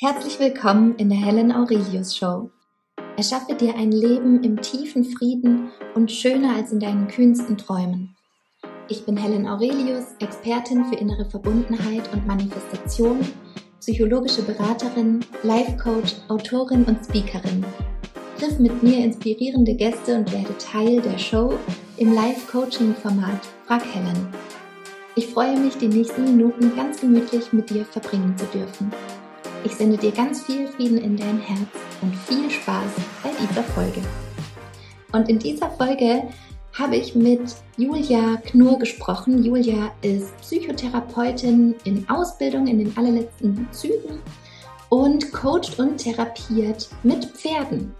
Herzlich willkommen in der Helen Aurelius Show. Erschaffe dir ein Leben im tiefen Frieden und schöner als in deinen kühnsten Träumen. Ich bin Helen Aurelius, Expertin für innere Verbundenheit und Manifestation, psychologische Beraterin, Life Coach, Autorin und Speakerin. Triff mit mir inspirierende Gäste und werde Teil der Show im Live-Coaching-Format Frag Helen. Ich freue mich, die nächsten Minuten ganz gemütlich mit dir verbringen zu dürfen. Ich sende dir ganz viel Frieden in dein Herz und viel Spaß bei dieser Folge. Und in dieser Folge habe ich mit Julia Knur gesprochen. Julia ist Psychotherapeutin in Ausbildung in den allerletzten Zügen und coacht und therapiert mit Pferden.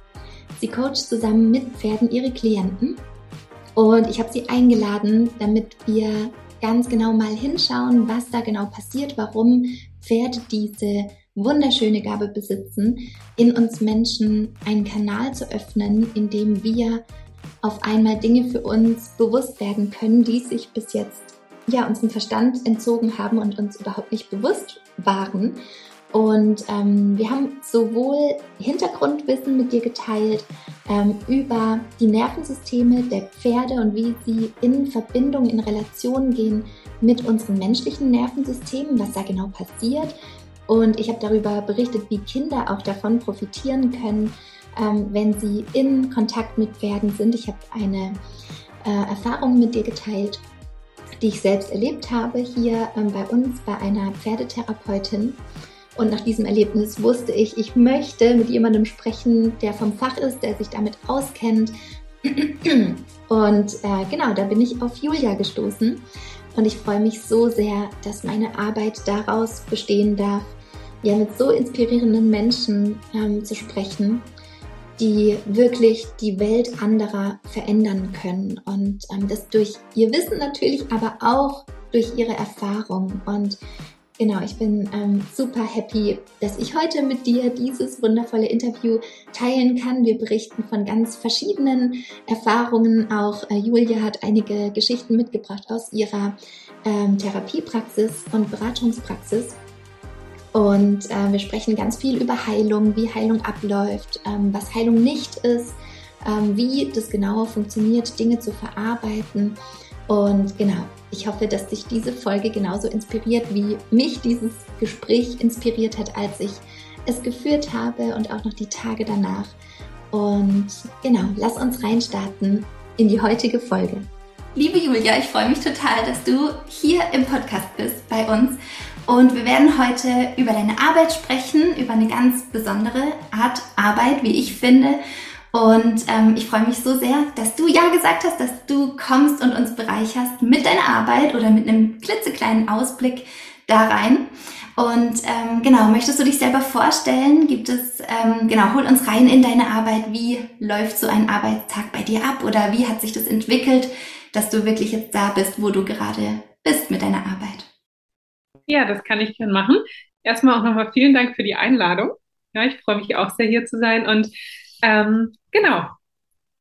Sie coacht zusammen mit Pferden ihre Klienten. Und ich habe sie eingeladen, damit wir ganz genau mal hinschauen, was da genau passiert, warum Pferde diese wunderschöne Gabe besitzen, in uns Menschen einen Kanal zu öffnen, in dem wir auf einmal Dinge für uns bewusst werden können, die sich bis jetzt ja unserem Verstand entzogen haben und uns überhaupt nicht bewusst waren. Und ähm, wir haben sowohl Hintergrundwissen mit dir geteilt ähm, über die Nervensysteme der Pferde und wie sie in Verbindung, in Relation gehen mit unserem menschlichen Nervensystem, was da genau passiert, und ich habe darüber berichtet, wie Kinder auch davon profitieren können, ähm, wenn sie in Kontakt mit Pferden sind. Ich habe eine äh, Erfahrung mit dir geteilt, die ich selbst erlebt habe hier ähm, bei uns bei einer Pferdetherapeutin. Und nach diesem Erlebnis wusste ich, ich möchte mit jemandem sprechen, der vom Fach ist, der sich damit auskennt. Und äh, genau, da bin ich auf Julia gestoßen. Und ich freue mich so sehr, dass meine Arbeit daraus bestehen darf, ja mit so inspirierenden Menschen ähm, zu sprechen, die wirklich die Welt anderer verändern können. Und ähm, das durch ihr Wissen natürlich, aber auch durch ihre Erfahrung. Und genau, ich bin ähm, super happy, dass ich heute mit dir dieses wundervolle Interview teilen kann. Wir berichten von ganz verschiedenen Erfahrungen. Auch äh, Julia hat einige Geschichten mitgebracht aus ihrer ähm, Therapiepraxis und Beratungspraxis. Und äh, wir sprechen ganz viel über Heilung, wie Heilung abläuft, ähm, was Heilung nicht ist, ähm, wie das genauer funktioniert, Dinge zu verarbeiten. Und genau, ich hoffe, dass dich diese Folge genauso inspiriert, wie mich dieses Gespräch inspiriert hat, als ich es geführt habe und auch noch die Tage danach. Und genau, lass uns reinstarten in die heutige Folge. Liebe Julia, ich freue mich total, dass du hier im Podcast bist bei uns und wir werden heute über deine Arbeit sprechen, über eine ganz besondere Art Arbeit, wie ich finde. Und ähm, ich freue mich so sehr, dass du ja gesagt hast, dass du kommst und uns bereicherst mit deiner Arbeit oder mit einem klitzekleinen Ausblick da rein. Und ähm, genau, möchtest du dich selber vorstellen? Gibt es, ähm, genau, hol uns rein in deine Arbeit. Wie läuft so ein Arbeitstag bei dir ab oder wie hat sich das entwickelt, dass du wirklich jetzt da bist, wo du gerade bist mit deiner Arbeit? Ja, das kann ich gern machen. Erstmal auch nochmal vielen Dank für die Einladung. Ja, ich freue mich auch sehr, hier zu sein. Und ähm, genau,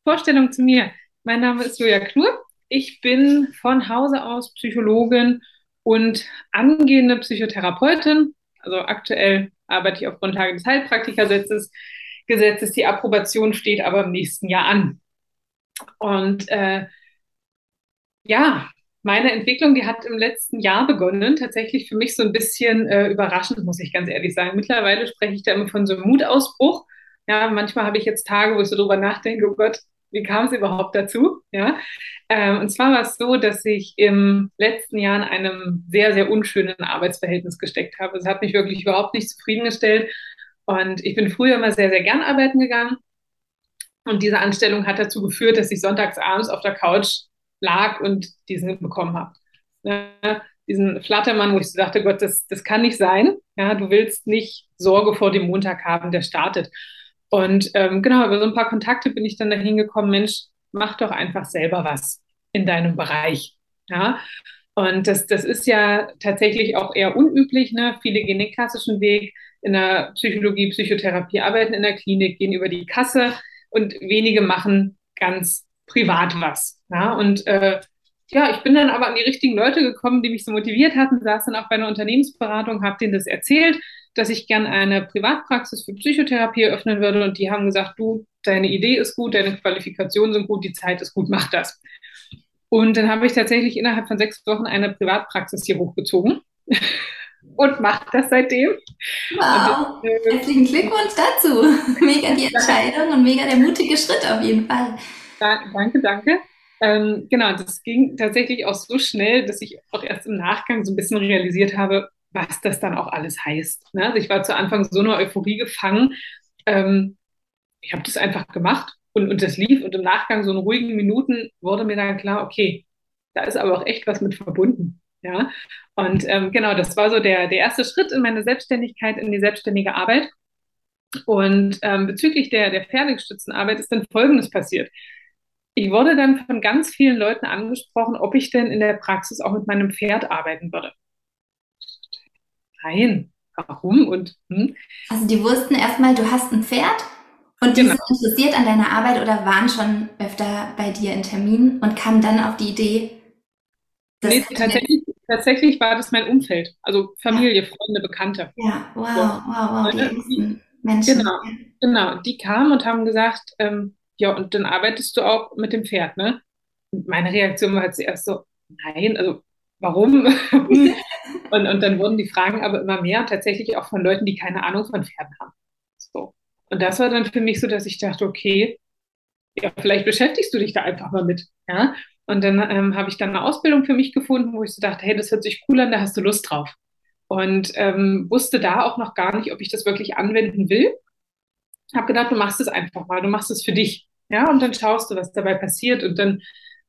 Vorstellung zu mir. Mein Name ist Julia Knur. Ich bin von Hause aus Psychologin und angehende Psychotherapeutin. Also aktuell arbeite ich auf Grundlage des Heilpraktikergesetzes. Gesetzes. Die Approbation steht aber im nächsten Jahr an. Und äh, ja, meine Entwicklung, die hat im letzten Jahr begonnen, tatsächlich für mich so ein bisschen äh, überraschend, muss ich ganz ehrlich sagen. Mittlerweile spreche ich da immer von so einem Mutausbruch. Ja, manchmal habe ich jetzt Tage, wo ich so drüber nachdenke, oh Gott, wie kam es überhaupt dazu? Ja, ähm, und zwar war es so, dass ich im letzten Jahr in einem sehr, sehr unschönen Arbeitsverhältnis gesteckt habe. Es hat mich wirklich überhaupt nicht zufriedengestellt. Und ich bin früher immer sehr, sehr gern arbeiten gegangen. Und diese Anstellung hat dazu geführt, dass ich sonntags abends auf der Couch lag und diesen bekommen habe. Ja, diesen Flattermann, wo ich so dachte, Gott, das, das kann nicht sein. Ja, du willst nicht Sorge vor dem Montag haben, der startet. Und ähm, genau, über so ein paar Kontakte bin ich dann dahin gekommen, Mensch, mach doch einfach selber was in deinem Bereich. Ja, und das, das ist ja tatsächlich auch eher unüblich. Ne? Viele gehen den klassischen Weg in der Psychologie, Psychotherapie, arbeiten in der Klinik, gehen über die Kasse und wenige machen ganz privat was. Ja? Und äh, ja, ich bin dann aber an die richtigen Leute gekommen, die mich so motiviert hatten, saß dann auch bei einer Unternehmensberatung, habe denen das erzählt, dass ich gerne eine Privatpraxis für Psychotherapie eröffnen würde. Und die haben gesagt, du, deine Idee ist gut, deine Qualifikationen sind gut, die Zeit ist gut, mach das. Und dann habe ich tatsächlich innerhalb von sechs Wochen eine Privatpraxis hier hochgezogen und mache das seitdem. Wow, das, äh, herzlichen Glückwunsch dazu. Mega die Entscheidung und mega der mutige Schritt auf jeden Fall. Da, danke, danke. Ähm, genau, das ging tatsächlich auch so schnell, dass ich auch erst im Nachgang so ein bisschen realisiert habe, was das dann auch alles heißt. Ne? Also ich war zu Anfang so einer Euphorie gefangen. Ähm, ich habe das einfach gemacht und, und das lief und im Nachgang so in ruhigen Minuten wurde mir dann klar, okay, da ist aber auch echt was mit verbunden. Ja, und ähm, genau, das war so der, der erste Schritt in meine Selbstständigkeit, in die selbstständige Arbeit. Und ähm, bezüglich der, der Pferdegestützten ist dann Folgendes passiert. Ich wurde dann von ganz vielen Leuten angesprochen, ob ich denn in der Praxis auch mit meinem Pferd arbeiten würde. Nein, warum und hm? Also die wussten erstmal, du hast ein Pferd und die genau. sind interessiert an deiner Arbeit oder waren schon öfter bei dir in Terminen und kamen dann auf die Idee, das nee, tatsächlich, tatsächlich war das mein Umfeld, also Familie, ja. Freunde, Bekannte. Ja, wow, so. wow, wow, die Menschen. Genau, genau, die kamen und haben gesagt, ähm, ja, und dann arbeitest du auch mit dem Pferd, ne? Und meine Reaktion war halt zuerst so, nein, also warum? und, und dann wurden die Fragen aber immer mehr, tatsächlich auch von Leuten, die keine Ahnung von Pferden haben. So. Und das war dann für mich so, dass ich dachte, okay, ja, vielleicht beschäftigst du dich da einfach mal mit. Ja? Und dann ähm, habe ich dann eine Ausbildung für mich gefunden, wo ich so dachte, hey, das hört sich cool an, da hast du Lust drauf. Und ähm, wusste da auch noch gar nicht, ob ich das wirklich anwenden will. Habe gedacht, du machst es einfach mal, du machst es für dich. Ja, und dann schaust du, was dabei passiert. Und dann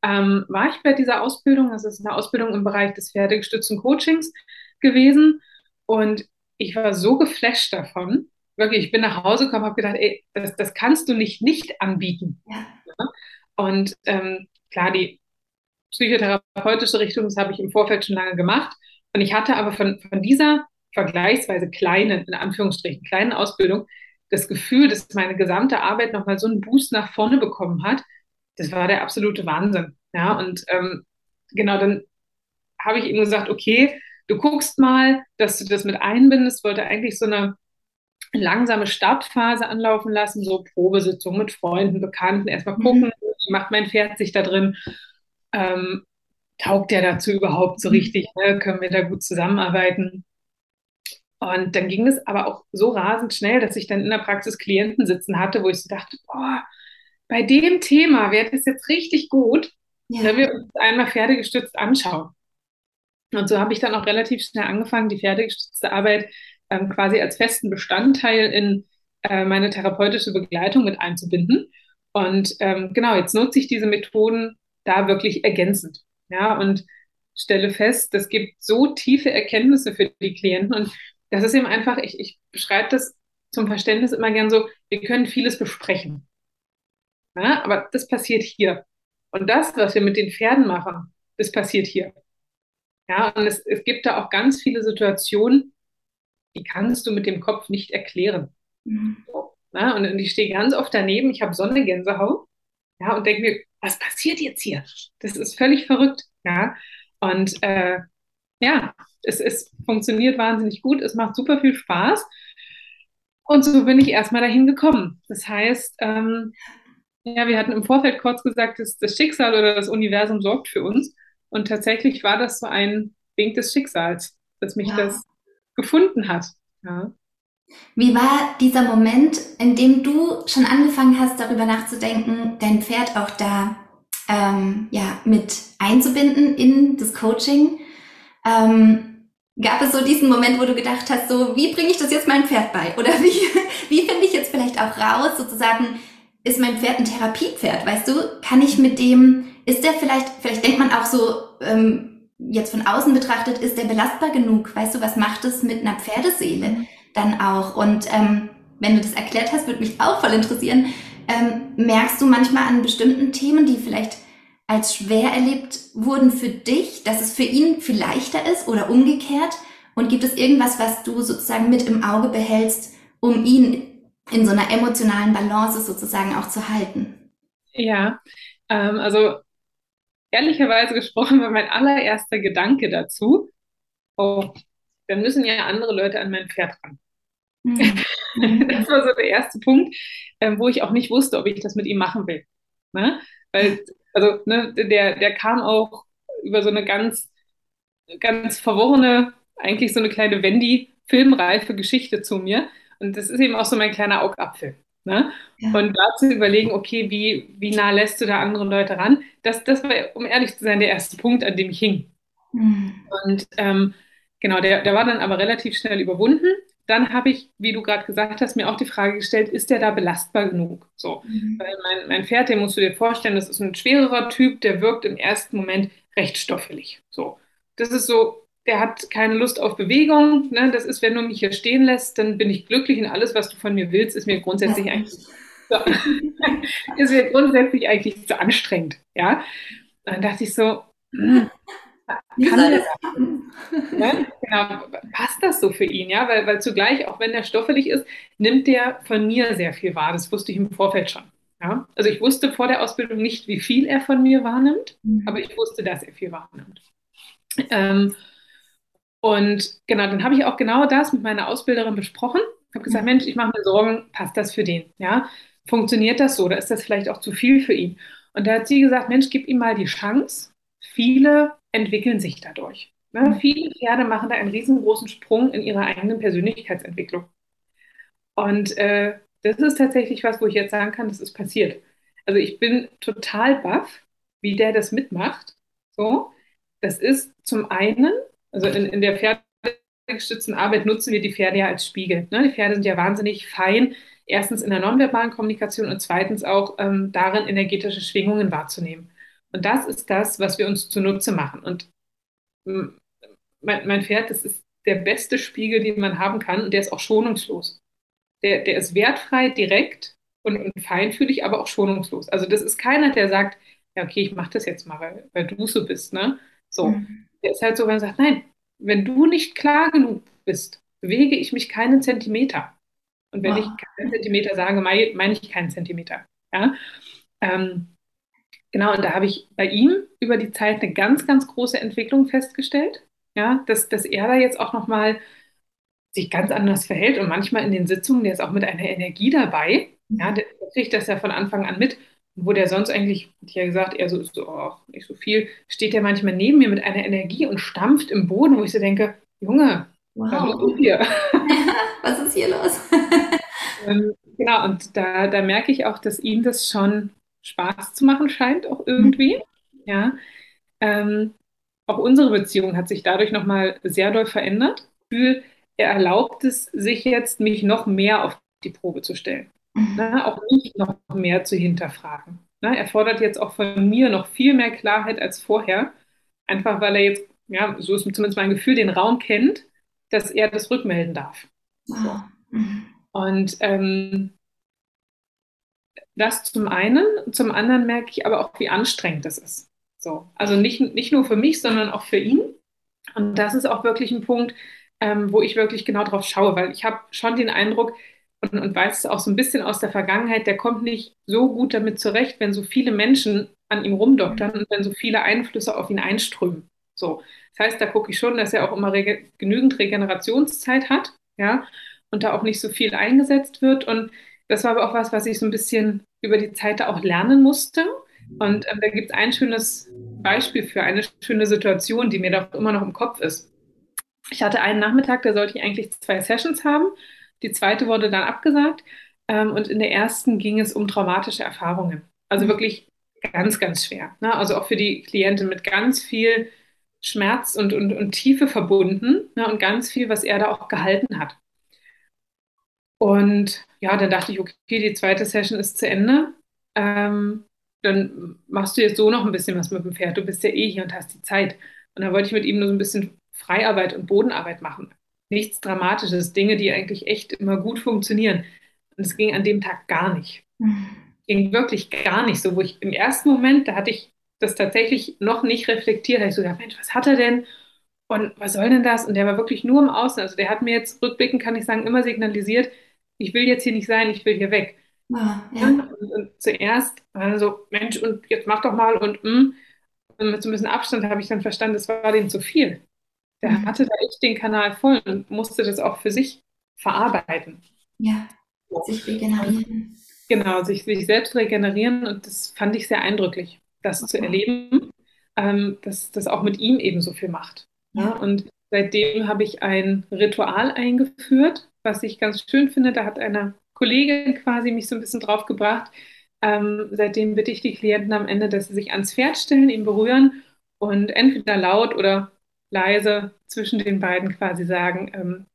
ähm, war ich bei dieser Ausbildung, das ist eine Ausbildung im Bereich des pferdegestützten Coachings gewesen. Und ich war so geflasht davon. Wirklich, ich bin nach Hause gekommen, habe gedacht, ey, das, das kannst du nicht nicht anbieten. Ja. Und ähm, klar, die psychotherapeutische Richtung, das habe ich im Vorfeld schon lange gemacht. Und ich hatte aber von, von dieser vergleichsweise kleinen, in Anführungsstrichen, kleinen Ausbildung das Gefühl, dass meine gesamte Arbeit nochmal so einen Boost nach vorne bekommen hat, das war der absolute Wahnsinn. Ja, und ähm, genau, dann habe ich ihm gesagt, okay, du guckst mal, dass du das mit einbindest, wollte eigentlich so eine langsame Startphase anlaufen lassen, so Probesitzung mit Freunden, Bekannten, erstmal mhm. gucken, mhm. wie macht mein Pferd sich da drin, ähm, taugt der dazu überhaupt so mhm. richtig, ne? können wir da gut zusammenarbeiten. Und dann ging es aber auch so rasend schnell, dass ich dann in der Praxis Klienten sitzen hatte, wo ich so dachte, boah, bei dem Thema wäre das jetzt richtig gut, ja. wenn wir uns einmal pferdegestützt anschauen. Und so habe ich dann auch relativ schnell angefangen, die pferdegestützte Arbeit ähm, quasi als festen Bestandteil in äh, meine therapeutische Begleitung mit einzubinden. Und ähm, genau, jetzt nutze ich diese Methoden da wirklich ergänzend. Ja, und stelle fest, das gibt so tiefe Erkenntnisse für die Klienten. Und das ist eben einfach, ich, ich beschreibe das zum Verständnis immer gern so, wir können vieles besprechen. Ja, aber das passiert hier. Und das, was wir mit den Pferden machen, das passiert hier. Ja, und es, es gibt da auch ganz viele Situationen, die kannst du mit dem Kopf nicht erklären. Mhm. Ja, und, und ich stehe ganz oft daneben, ich habe Sonnengänsehaut, ja, und denke mir, was passiert jetzt hier? Das ist völlig verrückt, ja. Und äh, ja, es, es funktioniert wahnsinnig gut, es macht super viel Spaß. Und so bin ich erstmal dahin gekommen. Das heißt, ähm, ja, wir hatten im Vorfeld kurz gesagt, dass das Schicksal oder das Universum sorgt für uns. Und tatsächlich war das so ein Wink des Schicksals, dass mich ja. das gefunden hat. Ja. Wie war dieser Moment, in dem du schon angefangen hast, darüber nachzudenken, dein Pferd auch da ähm, ja, mit einzubinden in das Coaching? Ähm, gab es so diesen Moment, wo du gedacht hast, so, wie bringe ich das jetzt meinem Pferd bei? Oder wie, wie finde ich jetzt vielleicht auch raus, sozusagen, ist mein Pferd ein Therapiepferd? Weißt du, kann ich mit dem, ist der vielleicht, vielleicht denkt man auch so, ähm, jetzt von außen betrachtet, ist der belastbar genug? Weißt du, was macht es mit einer Pferdeseele dann auch? Und ähm, wenn du das erklärt hast, würde mich auch voll interessieren. Ähm, merkst du manchmal an bestimmten Themen, die vielleicht als schwer erlebt wurden für dich, dass es für ihn viel leichter ist oder umgekehrt? Und gibt es irgendwas, was du sozusagen mit im Auge behältst, um ihn in so einer emotionalen Balance sozusagen auch zu halten? Ja, ähm, also ehrlicherweise gesprochen war mein allererster Gedanke dazu, oh, dann müssen ja andere Leute an mein Pferd ran. Mhm. Das war so der erste Punkt, ähm, wo ich auch nicht wusste, ob ich das mit ihm machen will. Ne? Weil, also, ne, der, der kam auch über so eine ganz, ganz verworrene, eigentlich so eine kleine Wendy-filmreife Geschichte zu mir. Und das ist eben auch so mein kleiner Augapfel. Ne? Ja. Und da zu überlegen, okay, wie, wie nah lässt du da andere Leute ran? Das, das war, um ehrlich zu sein, der erste Punkt, an dem ich hing. Mhm. Und ähm, genau, der, der war dann aber relativ schnell überwunden. Dann habe ich, wie du gerade gesagt hast, mir auch die Frage gestellt, ist der da belastbar genug? So, mhm. weil mein, mein Pferd, den musst du dir vorstellen, das ist ein schwererer Typ, der wirkt im ersten Moment recht stoffelig. So, das ist so der hat keine Lust auf Bewegung. Ne? Das ist, wenn du mich hier stehen lässt, dann bin ich glücklich und alles, was du von mir willst, ist mir grundsätzlich eigentlich so, ist mir grundsätzlich eigentlich zu anstrengend. Ja, und dann dachte ich so, hm, kann das, ne? genau, passt das so für ihn, ja, weil, weil zugleich, auch wenn der stoffelig ist, nimmt der von mir sehr viel wahr. Das wusste ich im Vorfeld schon. Ja? Also ich wusste vor der Ausbildung nicht, wie viel er von mir wahrnimmt, mhm. aber ich wusste, dass er viel wahrnimmt. Ähm, und genau, dann habe ich auch genau das mit meiner Ausbilderin besprochen. Ich habe gesagt, Mensch, ich mache mir Sorgen, passt das für den? Ja, funktioniert das so? Oder ist das vielleicht auch zu viel für ihn? Und da hat sie gesagt, Mensch, gib ihm mal die Chance. Viele entwickeln sich dadurch. Ne? Mhm. Viele Pferde machen da einen riesengroßen Sprung in ihrer eigenen Persönlichkeitsentwicklung. Und äh, das ist tatsächlich was, wo ich jetzt sagen kann, das ist passiert. Also ich bin total baff, wie der das mitmacht. So, das ist zum einen also in, in der pferdegestützten Arbeit nutzen wir die Pferde ja als Spiegel. Ne? Die Pferde sind ja wahnsinnig fein, erstens in der nonverbalen Kommunikation und zweitens auch ähm, darin, energetische Schwingungen wahrzunehmen. Und das ist das, was wir uns zunutze machen. Und mein, mein Pferd, das ist der beste Spiegel, den man haben kann und der ist auch schonungslos. Der, der ist wertfrei, direkt und, und feinfühlig, aber auch schonungslos. Also das ist keiner, der sagt, ja, okay, ich mache das jetzt mal, weil, weil du so bist, ne? So. Mhm. Der ist halt so, wenn er sagt, nein, wenn du nicht klar genug bist, bewege ich mich keinen Zentimeter. Und wenn wow. ich keinen Zentimeter sage, meine, meine ich keinen Zentimeter. Ja? Ähm, genau, und da habe ich bei ihm über die Zeit eine ganz, ganz große Entwicklung festgestellt. Ja, dass, dass er da jetzt auch nochmal sich ganz anders verhält und manchmal in den Sitzungen, der ist auch mit einer Energie dabei. Ja, der kriegt das ja von Anfang an mit wo der sonst eigentlich, ich ja gesagt, eher so, so oh, nicht so viel, steht der manchmal neben mir mit einer Energie und stampft im Boden, wo ich so denke, Junge, wow. was ist hier? was ist hier los? ähm, genau, und da, da merke ich auch, dass ihm das schon Spaß zu machen scheint, auch irgendwie. Mhm. Ja. Ähm, auch unsere Beziehung hat sich dadurch nochmal sehr doll verändert. er erlaubt es sich jetzt, mich noch mehr auf die Probe zu stellen ne, auch nicht noch mehr zu hinterfragen. Ne, er fordert jetzt auch von mir noch viel mehr Klarheit als vorher, einfach weil er jetzt, ja, so ist zumindest mein Gefühl, den Raum kennt, dass er das rückmelden darf. So. Mhm. Und ähm, das zum einen, zum anderen merke ich aber auch, wie anstrengend das ist. So, also nicht, nicht nur für mich, sondern auch für ihn. Und das ist auch wirklich ein Punkt, ähm, wo ich wirklich genau drauf schaue, weil ich habe schon den Eindruck, und, und weiß es auch so ein bisschen aus der Vergangenheit, der kommt nicht so gut damit zurecht, wenn so viele Menschen an ihm rumdoktern und wenn so viele Einflüsse auf ihn einströmen. So. Das heißt, da gucke ich schon, dass er auch immer rege genügend Regenerationszeit hat, ja, und da auch nicht so viel eingesetzt wird. Und das war aber auch was, was ich so ein bisschen über die Zeit da auch lernen musste. Und ähm, da gibt es ein schönes Beispiel für eine schöne Situation, die mir doch immer noch im Kopf ist. Ich hatte einen Nachmittag, da sollte ich eigentlich zwei Sessions haben. Die zweite wurde dann abgesagt. Ähm, und in der ersten ging es um traumatische Erfahrungen. Also mhm. wirklich ganz, ganz schwer. Ne? Also auch für die Klientin mit ganz viel Schmerz und, und, und Tiefe verbunden ne? und ganz viel, was er da auch gehalten hat. Und ja, dann dachte ich, okay, die zweite Session ist zu Ende. Ähm, dann machst du jetzt so noch ein bisschen was mit dem Pferd. Du bist ja eh hier und hast die Zeit. Und dann wollte ich mit ihm nur so ein bisschen Freiarbeit und Bodenarbeit machen nichts Dramatisches, Dinge, die eigentlich echt immer gut funktionieren. Und es ging an dem Tag gar nicht. Ging wirklich gar nicht so, wo ich im ersten Moment, da hatte ich das tatsächlich noch nicht reflektiert, da habe ich so gedacht, Mensch, was hat er denn? Und was soll denn das? Und der war wirklich nur im Außen. Also der hat mir jetzt rückblickend, kann ich sagen, immer signalisiert, ich will jetzt hier nicht sein, ich will hier weg. Ah, ja. und, und, zuerst war er so, Mensch, und jetzt mach doch mal und, mm. und mit so ein bisschen Abstand habe ich dann verstanden, das war dem zu viel. Der mhm. hatte da echt den Kanal voll und musste das auch für sich verarbeiten. Ja, sich regenerieren. Genau, sich, sich selbst regenerieren und das fand ich sehr eindrücklich, das zu erleben, ähm, dass das auch mit ihm eben so viel macht. Ja? Und seitdem habe ich ein Ritual eingeführt, was ich ganz schön finde. Da hat eine Kollegin quasi mich so ein bisschen drauf gebracht. Ähm, seitdem bitte ich die Klienten am Ende, dass sie sich ans Pferd stellen, ihn berühren und entweder laut oder leise zwischen den beiden quasi sagen, ähm,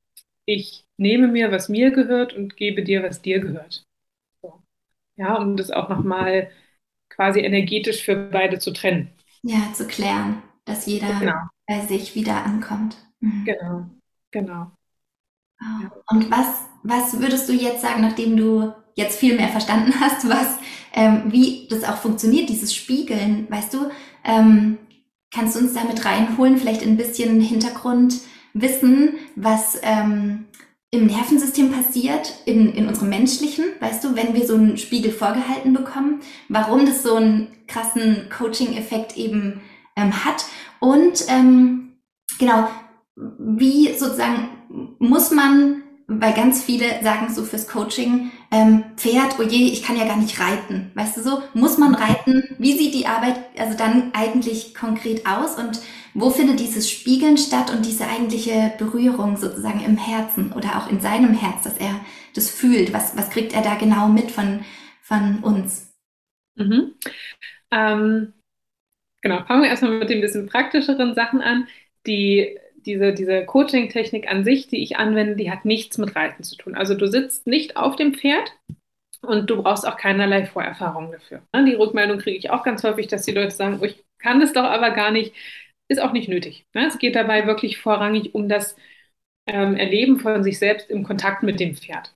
ich nehme mir, was mir gehört und gebe dir, was dir gehört. So. Ja, um das auch nochmal quasi energetisch für beide zu trennen. Ja, zu klären, dass jeder genau. bei sich wieder ankommt. Mhm. Genau, genau. Und was, was würdest du jetzt sagen, nachdem du jetzt viel mehr verstanden hast, was, ähm, wie das auch funktioniert, dieses Spiegeln, weißt du, ähm, kannst du uns damit reinholen, vielleicht ein bisschen Hintergrund wissen, was ähm, im Nervensystem passiert, in, in unserem menschlichen, weißt du, wenn wir so einen Spiegel vorgehalten bekommen, warum das so einen krassen Coaching-Effekt eben ähm, hat? Und ähm, genau, wie sozusagen muss man weil ganz viele sagen so fürs Coaching, ähm, Pferd, oh je, ich kann ja gar nicht reiten. Weißt du so, muss man reiten? Wie sieht die Arbeit also dann eigentlich konkret aus und wo findet dieses Spiegeln statt und diese eigentliche Berührung sozusagen im Herzen oder auch in seinem Herz, dass er das fühlt? Was, was kriegt er da genau mit von, von uns? Mhm. Ähm, genau, fangen wir erstmal mit den bisschen praktischeren Sachen an. Die diese, diese Coaching-Technik an sich, die ich anwende, die hat nichts mit Reiten zu tun. Also du sitzt nicht auf dem Pferd und du brauchst auch keinerlei Vorerfahrung dafür. Ne? Die Rückmeldung kriege ich auch ganz häufig, dass die Leute sagen, oh, ich kann das doch aber gar nicht, ist auch nicht nötig. Ne? Es geht dabei wirklich vorrangig um das ähm, Erleben von sich selbst im Kontakt mit dem Pferd.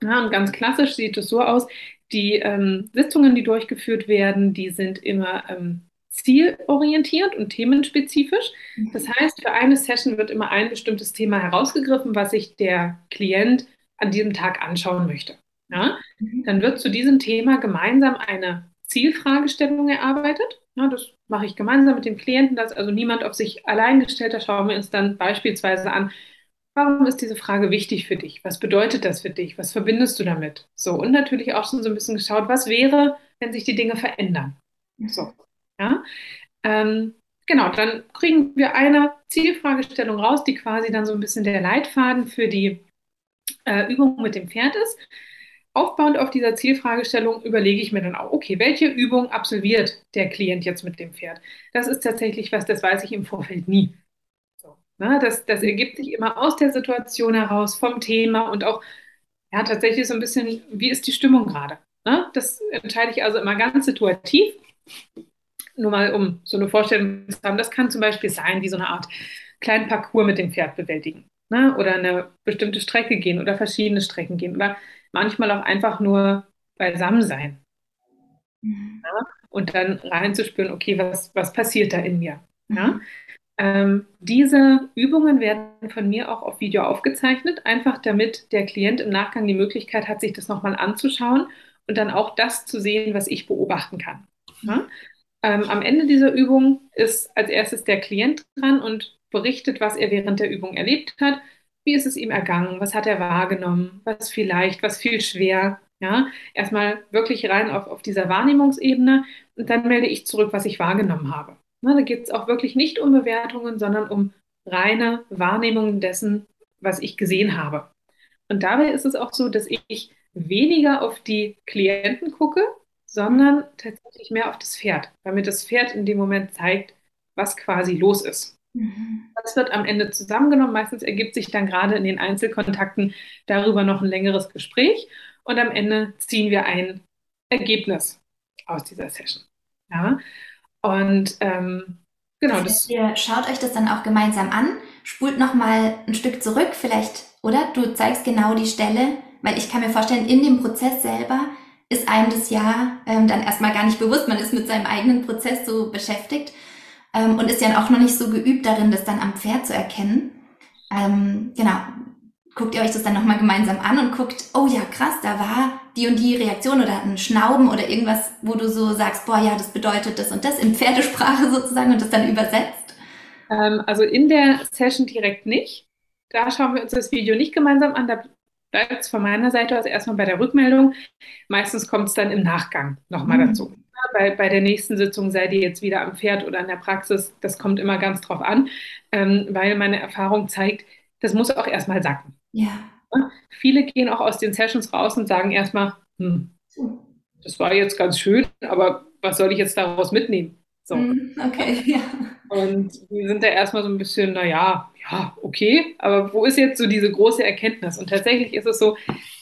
Und ganz klassisch sieht es so aus, die ähm, Sitzungen, die durchgeführt werden, die sind immer ähm, zielorientiert und themenspezifisch. Mhm. Das heißt, für eine Session wird immer ein bestimmtes Thema herausgegriffen, was sich der Klient an diesem Tag anschauen möchte. Ja? Mhm. Dann wird zu diesem Thema gemeinsam eine Zielfragestellung erarbeitet. Ja, das mache ich gemeinsam mit dem Klienten, dass also niemand auf sich allein gestellt hat. Schauen wir uns dann beispielsweise an, warum ist diese Frage wichtig für dich? Was bedeutet das für dich? Was verbindest du damit? So, und natürlich auch schon so ein bisschen geschaut, was wäre, wenn sich die Dinge verändern? So. Ja? Ähm, genau, dann kriegen wir eine Zielfragestellung raus, die quasi dann so ein bisschen der Leitfaden für die äh, Übung mit dem Pferd ist. Aufbauend auf dieser Zielfragestellung überlege ich mir dann auch, okay, welche Übung absolviert der Klient jetzt mit dem Pferd? Das ist tatsächlich was, das weiß ich im Vorfeld nie. So, ne? das, das ergibt sich immer aus der Situation heraus, vom Thema und auch ja, tatsächlich so ein bisschen, wie ist die Stimmung gerade? Ne? Das entscheide ich also immer ganz situativ nur mal um so eine Vorstellung zu haben, das kann zum Beispiel sein, wie so eine Art kleinen Parcours mit dem Pferd bewältigen. Ne? Oder eine bestimmte Strecke gehen oder verschiedene Strecken gehen. Oder manchmal auch einfach nur beisammen sein. Mhm. Ja? Und dann reinzuspüren, okay, was, was passiert da in mir? Ja? Mhm. Ähm, diese Übungen werden von mir auch auf Video aufgezeichnet, einfach damit der Klient im Nachgang die Möglichkeit hat, sich das nochmal anzuschauen und dann auch das zu sehen, was ich beobachten kann. Ja? Ähm, am Ende dieser Übung ist als erstes der Klient dran und berichtet, was er während der Übung erlebt hat. Wie ist es ihm ergangen? Was hat er wahrgenommen? Was viel leicht, was viel schwer? Ja, erstmal wirklich rein auf, auf dieser Wahrnehmungsebene und dann melde ich zurück, was ich wahrgenommen habe. Na, da geht es auch wirklich nicht um Bewertungen, sondern um reine Wahrnehmung dessen, was ich gesehen habe. Und dabei ist es auch so, dass ich weniger auf die Klienten gucke, sondern tatsächlich mehr auf das Pferd, weil mir das Pferd in dem Moment zeigt, was quasi los ist. Mhm. Das wird am Ende zusammengenommen. Meistens ergibt sich dann gerade in den Einzelkontakten darüber noch ein längeres Gespräch und am Ende ziehen wir ein Ergebnis aus dieser Session. Ja? Und ähm, genau das. Ihr schaut euch das dann auch gemeinsam an, spult nochmal ein Stück zurück, vielleicht, oder? Du zeigst genau die Stelle, weil ich kann mir vorstellen, in dem Prozess selber ist einem das ja ähm, dann erstmal gar nicht bewusst. Man ist mit seinem eigenen Prozess so beschäftigt ähm, und ist ja auch noch nicht so geübt darin, das dann am Pferd zu erkennen. Ähm, genau. Guckt ihr euch das dann nochmal gemeinsam an und guckt, oh ja, krass, da war die und die Reaktion oder ein Schnauben oder irgendwas, wo du so sagst, boah, ja, das bedeutet das und das in Pferdesprache sozusagen und das dann übersetzt? Ähm, also in der Session direkt nicht. da schauen wir uns das Video nicht gemeinsam an. Da bleibt es von meiner Seite aus erstmal bei der Rückmeldung. Meistens kommt es dann im Nachgang nochmal Mhm. dazu. Bei, bei der nächsten Sitzung seid ihr jetzt wieder am Pferd oder in der Praxis. Das kommt immer ganz drauf an, ähm, weil meine Erfahrung zeigt, das muss auch erstmal sacken. Ja. Viele gehen auch aus den Sessions raus und sagen erstmal, hm, So. das war jetzt ganz schön, aber was soll ich jetzt daraus mitnehmen? So. Mhm, Okay, ja. Und wir sind da erstmal so ein bisschen, naja, ja, okay, aber wo ist jetzt so diese große Erkenntnis? Und tatsächlich ist es so,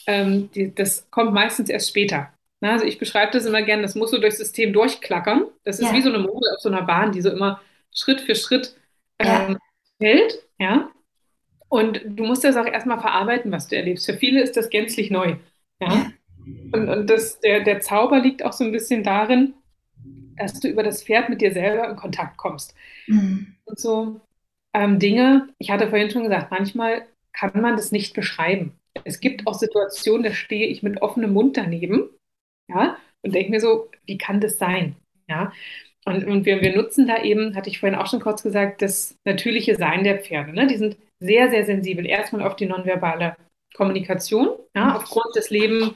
ähm, die, das kommt meistens erst später. Na, also ich beschreibe das immer gerne, das muss so durchs System durchklackern. Das ist Ja. wie so eine Mode auf so einer Bahn, die so immer Schritt für Schritt Ja. ähm, hält, ja. Und du musst das auch erstmal verarbeiten, was du erlebst. Für viele ist das gänzlich neu, ja. Ja. Und, und das, der, der Zauber liegt auch so ein bisschen darin, dass du über das Pferd mit dir selber in Kontakt kommst. Mhm. Und so ähm, Dinge, ich hatte vorhin schon gesagt, manchmal kann man das nicht beschreiben. Es gibt auch Situationen, da stehe ich mit offenem Mund daneben, ja, und denke mir so, wie kann das sein? Ja, und, und wir, wir nutzen da eben, hatte ich vorhin auch schon kurz gesagt, das natürliche Sein der Pferde. Ne? Die sind sehr, sehr sensibel. Erstmal auf die nonverbale Kommunikation, ja, aufgrund des Lebens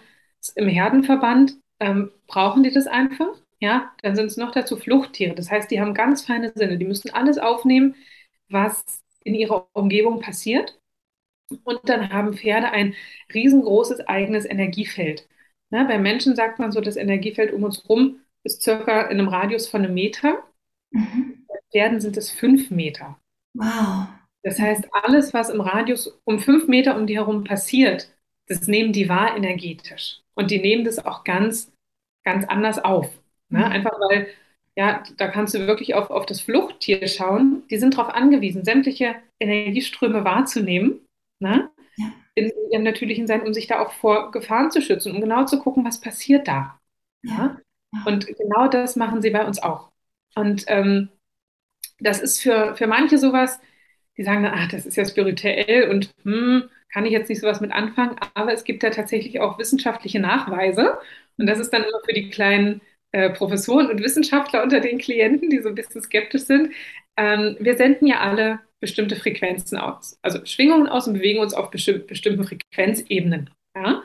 im Herdenverband ähm, brauchen die das einfach. Ja, dann sind es noch dazu Fluchttiere. Das heißt, die haben ganz feine Sinne. Die müssen alles aufnehmen, was in ihrer Umgebung passiert. Und dann haben Pferde ein riesengroßes eigenes Energiefeld. Ne, bei Menschen sagt man so, das Energiefeld um uns rum ist circa in einem Radius von einem Meter. Mhm. Bei Pferden sind es fünf Meter. Wow. Das heißt, alles, was im Radius um fünf Meter um die herum passiert, das nehmen die wahr energetisch. Und die nehmen das auch ganz, ganz anders auf. Ne? Mhm. Einfach weil, ja, da kannst du wirklich auf, auf das Fluchttier schauen. Die sind darauf angewiesen, sämtliche Energieströme wahrzunehmen, ne? Ja. In ihrem natürlichen Sein, um sich da auch vor Gefahren zu schützen, um genau zu gucken, was passiert da. Ja. Ja? Und genau das machen sie bei uns auch. Und ähm, das ist für, für manche sowas, die sagen dann, ach, das ist ja spirituell und hm, kann ich jetzt nicht sowas mit anfangen, aber es gibt da tatsächlich auch wissenschaftliche Nachweise und das ist dann immer für die kleinen äh, Professoren und Wissenschaftler unter den Klienten, die so ein bisschen skeptisch sind. Ähm, wir senden ja alle bestimmte Frequenzen aus, also Schwingungen aus und bewegen uns auf besti bestimmten Frequenzebenen. Ja?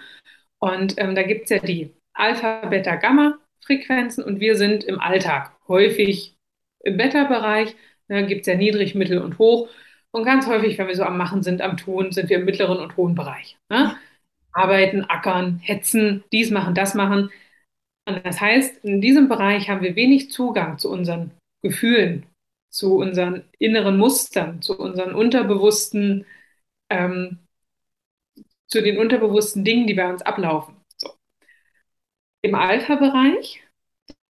Und ähm, da gibt es ja die Alpha, Beta, Gamma Frequenzen und wir sind im Alltag häufig im Beta-Bereich. Da gibt es ja niedrig, mittel und hoch. Und ganz häufig, wenn wir so am Machen sind, am Tun, sind wir im mittleren und hohen Bereich. Ne? Arbeiten, ackern, hetzen, dies machen, das machen. Das heißt, in diesem Bereich haben wir wenig Zugang zu unseren Gefühlen, zu unseren inneren Mustern, zu unseren unterbewussten, ähm, zu den unterbewussten Dingen, die bei uns ablaufen. So. Im Alpha-Bereich,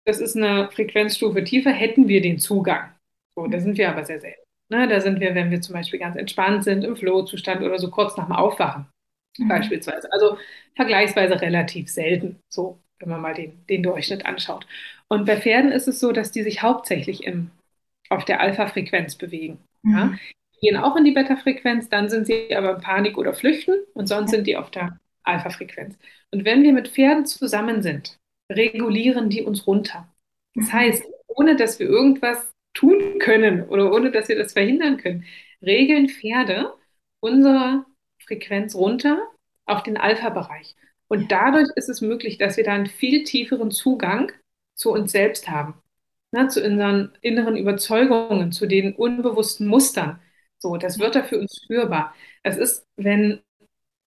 das ist eine Frequenzstufe tiefer, hätten wir den Zugang. So, da sind wir aber sehr selten. Ne, da sind wir, wenn wir zum Beispiel ganz entspannt sind, im Flow-Zustand oder so kurz nach dem Aufwachen Mhm. beispielsweise. Also vergleichsweise relativ selten, so wenn man mal den, den Durchschnitt anschaut. Und bei Pferden ist es so, dass die sich hauptsächlich im, auf der Alpha-Frequenz bewegen. Ja? Mhm. Die gehen auch in die Beta-Frequenz, dann sind sie aber in Panik oder Flüchten und sonst sind die auf der Alpha-Frequenz. Und wenn wir mit Pferden zusammen sind, regulieren die uns runter. Das Mhm. heißt, ohne dass wir irgendwas tun können oder ohne dass wir das verhindern können, regeln Pferde unsere Frequenz runter auf den Alpha-Bereich. Und dadurch ist es möglich, dass wir da einen viel tieferen Zugang zu uns selbst haben, ne, zu unseren inneren Überzeugungen, zu den unbewussten Mustern. So, das wird da für uns spürbar. Es ist, wenn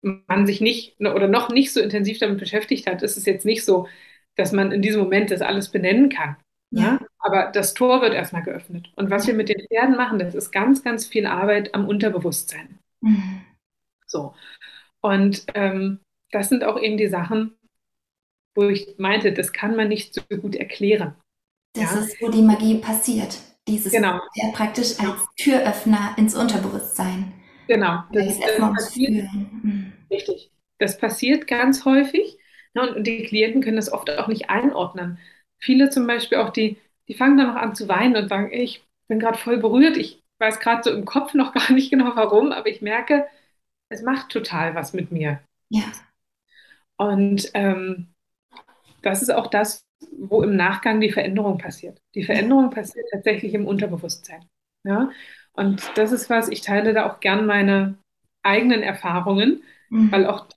man sich nicht oder noch nicht so intensiv damit beschäftigt hat, ist es jetzt nicht so, dass man in diesem Moment das alles benennen kann. Ja. Ja? Aber das Tor wird erstmal geöffnet. Und was wir mit den Pferden machen, das ist ganz, ganz viel Arbeit am Unterbewusstsein. Mhm. So. Und ähm, das sind auch eben die Sachen, wo ich meinte, das kann man nicht so gut erklären. Das Ja. ist, wo die Magie passiert. Dieses Genau. Pferd praktisch als Türöffner ins Unterbewusstsein. Genau. Da Das, das ums passiert. Mhm. richtig. Das passiert ganz häufig. Ne, und, die Klienten können das oft auch nicht einordnen. Viele zum Beispiel auch, die, die fangen dann noch an zu weinen und sagen, ich bin gerade voll berührt. Ich weiß gerade so im Kopf noch gar nicht genau warum, aber ich merke, es macht total was mit mir. Ja. Und ähm, das ist auch das, wo im Nachgang die Veränderung passiert. Die Veränderung passiert tatsächlich im Unterbewusstsein. Ja? Und das ist was, ich teile da auch gern meine, eigenen Erfahrungen, mhm. weil auch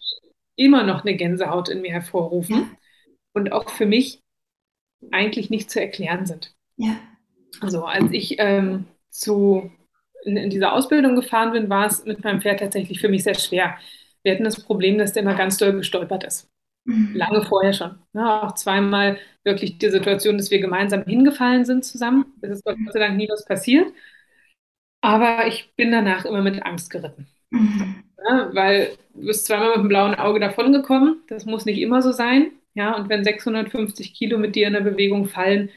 immer noch eine Gänsehaut in mir hervorrufen ja. und auch für mich eigentlich nicht zu erklären sind. Ja. Also als ich ähm, zu, in, in dieser Ausbildung gefahren bin, war es mit meinem Pferd tatsächlich für mich sehr schwer. Wir hatten das Problem, dass der immer ganz doll gestolpert ist. Lange vorher schon. Ja, auch zweimal wirklich die Situation, dass wir gemeinsam hingefallen sind zusammen. Es ist Gott sei Dank nie was passiert. Aber ich bin danach immer mit Angst geritten. Ja, weil du bist zweimal mit dem blauen Auge davongekommen. Das muss nicht immer so sein. Ja, und wenn 650 Kilo mit dir in der Bewegung fallen,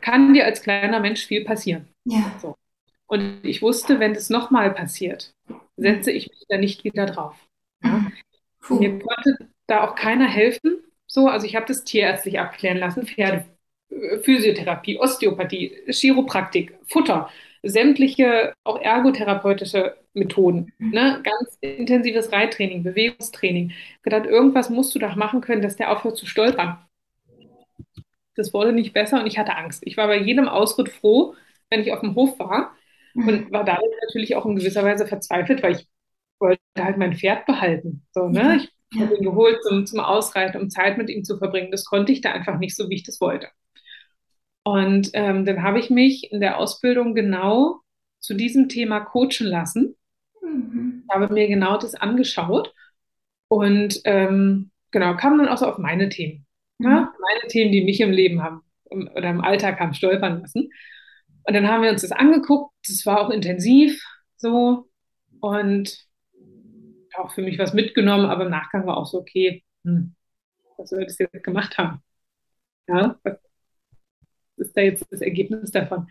kann dir als kleiner Mensch viel passieren. Ja. So. Und ich wusste, wenn das nochmal passiert, setze ich mich da nicht wieder drauf. Ja? Mhm. Mir konnte da auch keiner helfen. So, also ich habe das tierärztlich abklären lassen, Pferde, äh, Physiotherapie, Osteopathie, Chiropraktik, Futter, sämtliche auch ergotherapeutische Methoden, mhm. ne? ganz intensives Reittraining, Bewegungstraining. Gedacht, irgendwas musst du doch machen können, dass der aufhört zu stolpern. Das wurde nicht besser und ich hatte Angst. Ich war bei jedem Ausritt froh, wenn ich auf dem Hof war. Und war dadurch natürlich auch in gewisser Weise verzweifelt, weil ich wollte halt mein Pferd behalten. So, ne? Ich ja. habe ihn geholt zum, zum Ausreiten, um Zeit mit ihm zu verbringen. Das konnte ich da einfach nicht so, wie ich das wollte. Und ähm, dann habe ich mich in der Ausbildung genau zu diesem Thema coachen lassen. Mhm. Habe mir genau das angeschaut und ähm, genau kam dann auch so auf meine Themen. Mhm. Ja? Meine Themen, die mich im Leben haben oder im Alltag haben stolpern lassen. Und dann haben wir uns das angeguckt. Das war auch intensiv so und auch für mich was mitgenommen, aber im Nachgang war auch so, okay, hm, was soll das jetzt gemacht haben? Ja, was ist da jetzt das Ergebnis davon?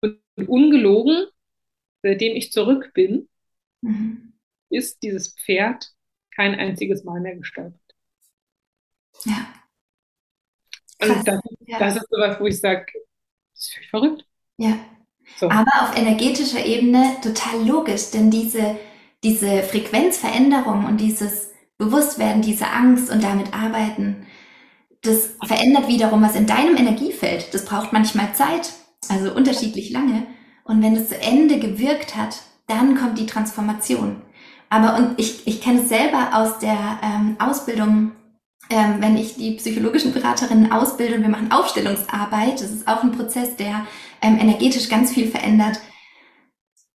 Und ungelogen, seitdem ich zurück bin, mhm. ist dieses Pferd kein einziges Mal mehr gestolpert. Ja. Und das, ja. das ist sowas, wo ich sage, das ist völlig verrückt. Ja. So. Aber auf energetischer Ebene total logisch, denn diese diese Frequenzveränderung und dieses Bewusstwerden, diese Angst und damit arbeiten, das verändert wiederum was in deinem Energiefeld. Das braucht manchmal Zeit, also unterschiedlich lange. Und wenn es zu Ende gewirkt hat, dann kommt die Transformation. Aber und ich, ich kenne es selber aus der ähm, Ausbildung, ähm, wenn ich die psychologischen Beraterinnen ausbilde und wir machen Aufstellungsarbeit, das ist auch ein Prozess, der ähm, energetisch ganz viel verändert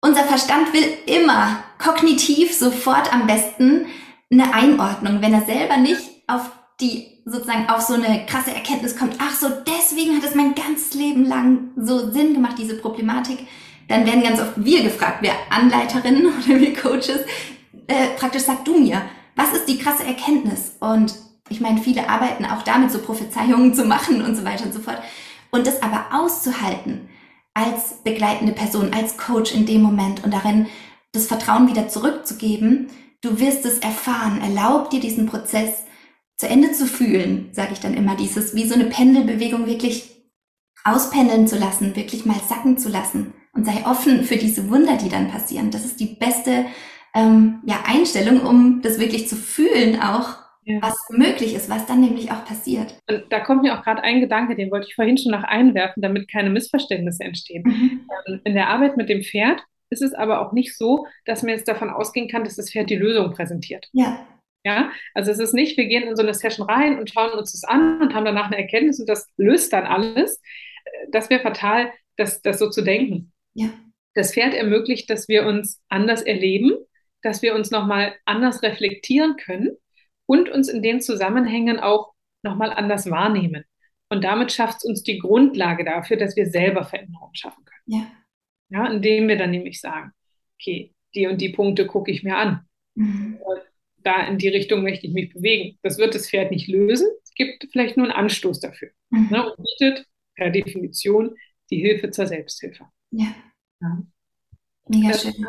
unser Verstand will immer kognitiv sofort am besten eine Einordnung, wenn er selber nicht auf die sozusagen auf so eine krasse Erkenntnis kommt, ach so, deswegen hat es mein ganzes Leben lang so Sinn gemacht, diese Problematik, dann werden ganz oft wir gefragt, wir Anleiterinnen oder wir Coaches, äh, praktisch sag du mir, was ist die krasse Erkenntnis? Und ich meine, viele arbeiten auch damit, so Prophezeiungen zu machen und so weiter und so fort. Und das aber auszuhalten, als begleitende Person, als Coach in dem Moment und darin das Vertrauen wieder zurückzugeben. Du wirst es erfahren. Erlaub dir diesen Prozess zu Ende zu fühlen, sage ich dann immer, dieses wie so eine Pendelbewegung wirklich auspendeln zu lassen, wirklich mal sacken zu lassen und sei offen für diese Wunder, die dann passieren. Das ist die beste ähm, ja, Einstellung, um das wirklich zu fühlen auch ja. was möglich ist, was dann nämlich auch passiert. Und da kommt mir auch gerade ein Gedanke, den wollte ich vorhin schon noch einwerfen, damit keine Missverständnisse entstehen. Mhm. Ähm, in der Arbeit mit dem Pferd ist es aber auch nicht so, dass man jetzt davon ausgehen kann, dass das Pferd die Lösung präsentiert. Ja. Ja, also es ist nicht, wir gehen in so eine Session rein und schauen uns das an und haben danach eine Erkenntnis und das löst dann alles. Das wäre fatal, das, das so zu denken. Ja. Das Pferd ermöglicht, dass wir uns anders erleben, dass wir uns nochmal anders reflektieren können und uns in den Zusammenhängen auch nochmal anders wahrnehmen. Und damit schafft es uns die Grundlage dafür, dass wir selber Veränderungen schaffen können. Ja. Ja, indem wir dann nämlich sagen, okay, die und die Punkte gucke ich mir an. Mhm. Da in die Richtung möchte ich mich bewegen. Das wird das Pferd nicht lösen. Es gibt vielleicht nur einen Anstoß dafür. Mhm. Ne, und bietet per Definition die Hilfe zur Selbsthilfe. Ja. ja. Mega das schön.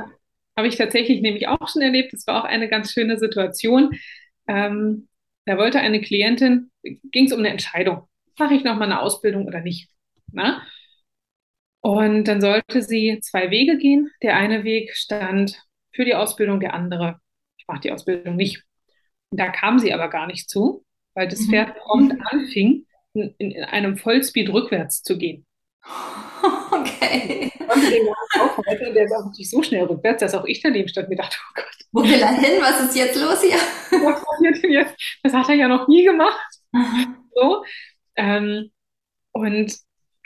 Habe ich tatsächlich nämlich auch schon erlebt. Das war auch eine ganz schöne Situation. Ähm, da wollte eine Klientin, ging es um eine Entscheidung, mache ich nochmal eine Ausbildung oder nicht. Na? Und dann sollte sie zwei Wege gehen. Der eine Weg stand für die Ausbildung, der andere, ich mache die Ausbildung nicht. Und da kam sie aber gar nicht zu, weil das mhm. Pferd prompt anfing, in, in einem Vollspeed rückwärts zu gehen. Okay. Konnte den aufhalten. Der ist auch natürlich so schnell rückwärts, dass auch ich daneben stand und mir dachte, oh Gott. Wo will er hin? Was ist jetzt los hier? Was passiert denn jetzt? Das hat er ja noch nie gemacht. So. Ähm, und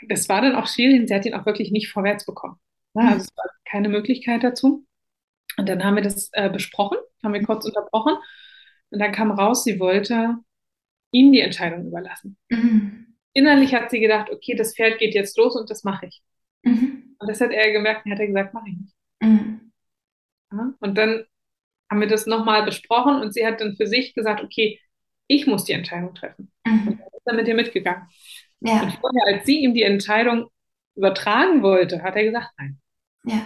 das war dann auch schwierig. Sie hat ihn auch wirklich nicht vorwärts bekommen. Ja, also es war keine Möglichkeit dazu. Und dann haben wir das äh, besprochen, haben wir kurz unterbrochen. Und dann kam raus, sie wollte ihm die Entscheidung überlassen. Mhm. Innerlich hat sie gedacht, okay, das Pferd geht jetzt los und das mache ich. Mhm. Und das hat er gemerkt und hat er gesagt, mache ich nicht. Mhm. Ja, und dann haben wir das nochmal besprochen und sie hat dann für sich gesagt, okay, ich muss die Entscheidung treffen. Mhm. Und dann ist er mit ihr mitgegangen. Ja. Und vorher, als sie ihm die Entscheidung übertragen wollte, hat er gesagt, nein. Ja.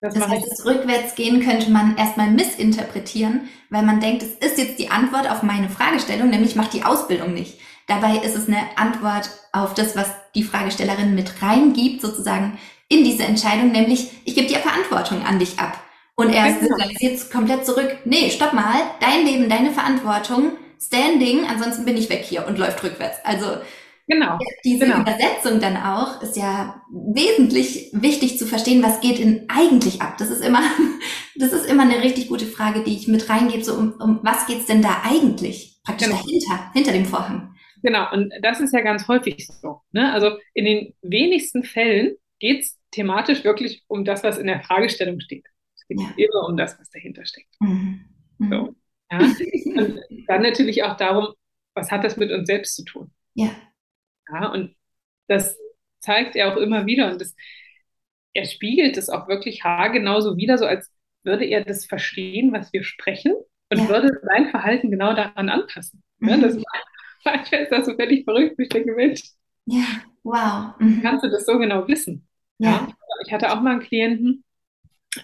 Das, das heißt, das Rückwärtsgehen könnte man erstmal missinterpretieren, weil man denkt, es ist jetzt die Antwort auf meine Fragestellung, nämlich macht die Ausbildung nicht. Dabei ist es eine Antwort auf das, was die Fragestellerin mit reingibt, sozusagen in diese Entscheidung, nämlich ich gebe dir Verantwortung an dich ab. Und er genau. signalisiert komplett zurück, nee, stopp mal, dein Leben, deine Verantwortung, Standing, ansonsten bin ich weg hier und läuft rückwärts. Also Genau. Diese genau. Übersetzung dann auch ist ja wesentlich wichtig zu verstehen, was geht denn eigentlich ab. Das ist immer, das ist immer eine richtig gute Frage, die ich mit reingebe. So um, um was geht's denn da eigentlich? Praktisch genau. dahinter, hinter dem Vorhang. Genau. Und das ist ja ganz häufig so. Ne? Also in den wenigsten Fällen geht's thematisch wirklich um das, was in der Fragestellung steht. Es geht ja. immer um das, was dahinter steckt. Mhm. Mhm. So. Ja. Und dann natürlich auch darum, was hat das mit uns selbst zu tun? Ja. Ja, und das zeigt er auch immer wieder und das, er spiegelt es auch wirklich haargenauso wieder, so als würde er das verstehen, was wir sprechen und ja. würde sein Verhalten genau daran anpassen. Mhm. Ja, das manchmal ist das so völlig verrückt, ich denke, Mensch. Ja, wow. Mhm. Kannst du das so genau wissen? Ja. ja. Ich hatte auch mal einen Klienten,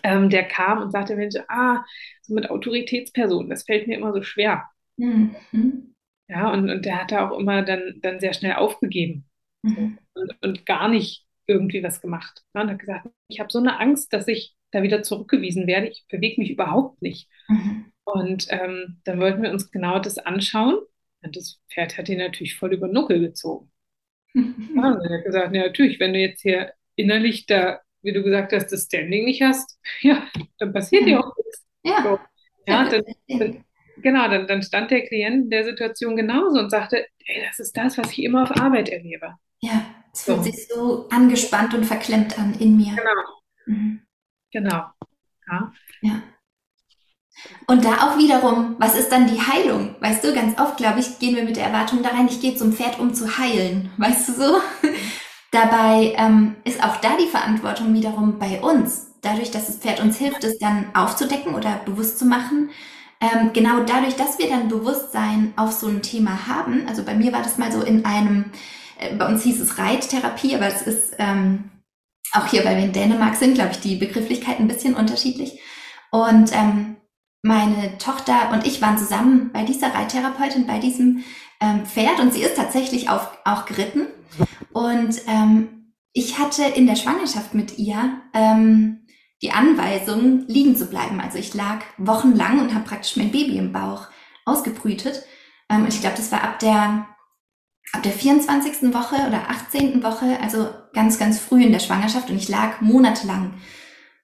ähm, der kam und sagte, Mensch, ah, so mit Autoritätspersonen, das fällt mir immer so schwer. Mhm. Ja, und, und der hat da auch immer dann, dann sehr schnell aufgegeben mhm. und, und gar nicht irgendwie was gemacht. Ja, und hat gesagt, ich habe so eine Angst, dass ich da wieder zurückgewiesen werde. Ich bewege mich überhaupt nicht. Mhm. Und ähm, dann wollten wir uns genau das anschauen. Und das Pferd hat ihn natürlich voll über Nuckel gezogen. Ja, und er hat gesagt, ja, natürlich, wenn du jetzt hier innerlich da, wie du gesagt hast, das Standing nicht hast, ja, dann passiert dir auch nichts. Ja. So. Ja, dann, dann, genau, dann, dann stand der Klient in der Situation genauso und sagte, ey, das ist das, was ich immer auf Arbeit erlebe. Ja, es fühlt so. sich so angespannt und verklemmt an in mir. Genau. Mhm. Genau. Ja. ja. Und da auch wiederum, was ist dann die Heilung? Weißt du, ganz oft, glaube ich, gehen wir mit der Erwartung da rein, ich gehe zum Pferd, um zu heilen. Weißt du so? Dabei ähm, ist auch da die Verantwortung wiederum bei uns. Dadurch, dass das Pferd uns hilft, es dann aufzudecken oder bewusst zu machen, ähm, genau dadurch, dass wir dann Bewusstsein auf so ein Thema haben, also bei mir war das mal so in einem, äh, bei uns hieß es Reittherapie, aber es ist ähm, auch hier, weil wir in Dänemark sind, glaube ich, die Begrifflichkeit ein bisschen unterschiedlich. Und ähm, meine Tochter und ich waren zusammen bei dieser Reittherapeutin, bei diesem ähm, Pferd und sie ist tatsächlich auch, auch geritten. Und ähm, ich hatte in der Schwangerschaft mit ihr ähm, die Anweisung, liegen zu bleiben. Also ich lag wochenlang und habe praktisch mein Baby im Bauch ausgebrütet. Ähm, ich glaube, das war ab der, ab der 24. Woche oder 18. Woche, also ganz, ganz früh in der Schwangerschaft und ich lag monatelang.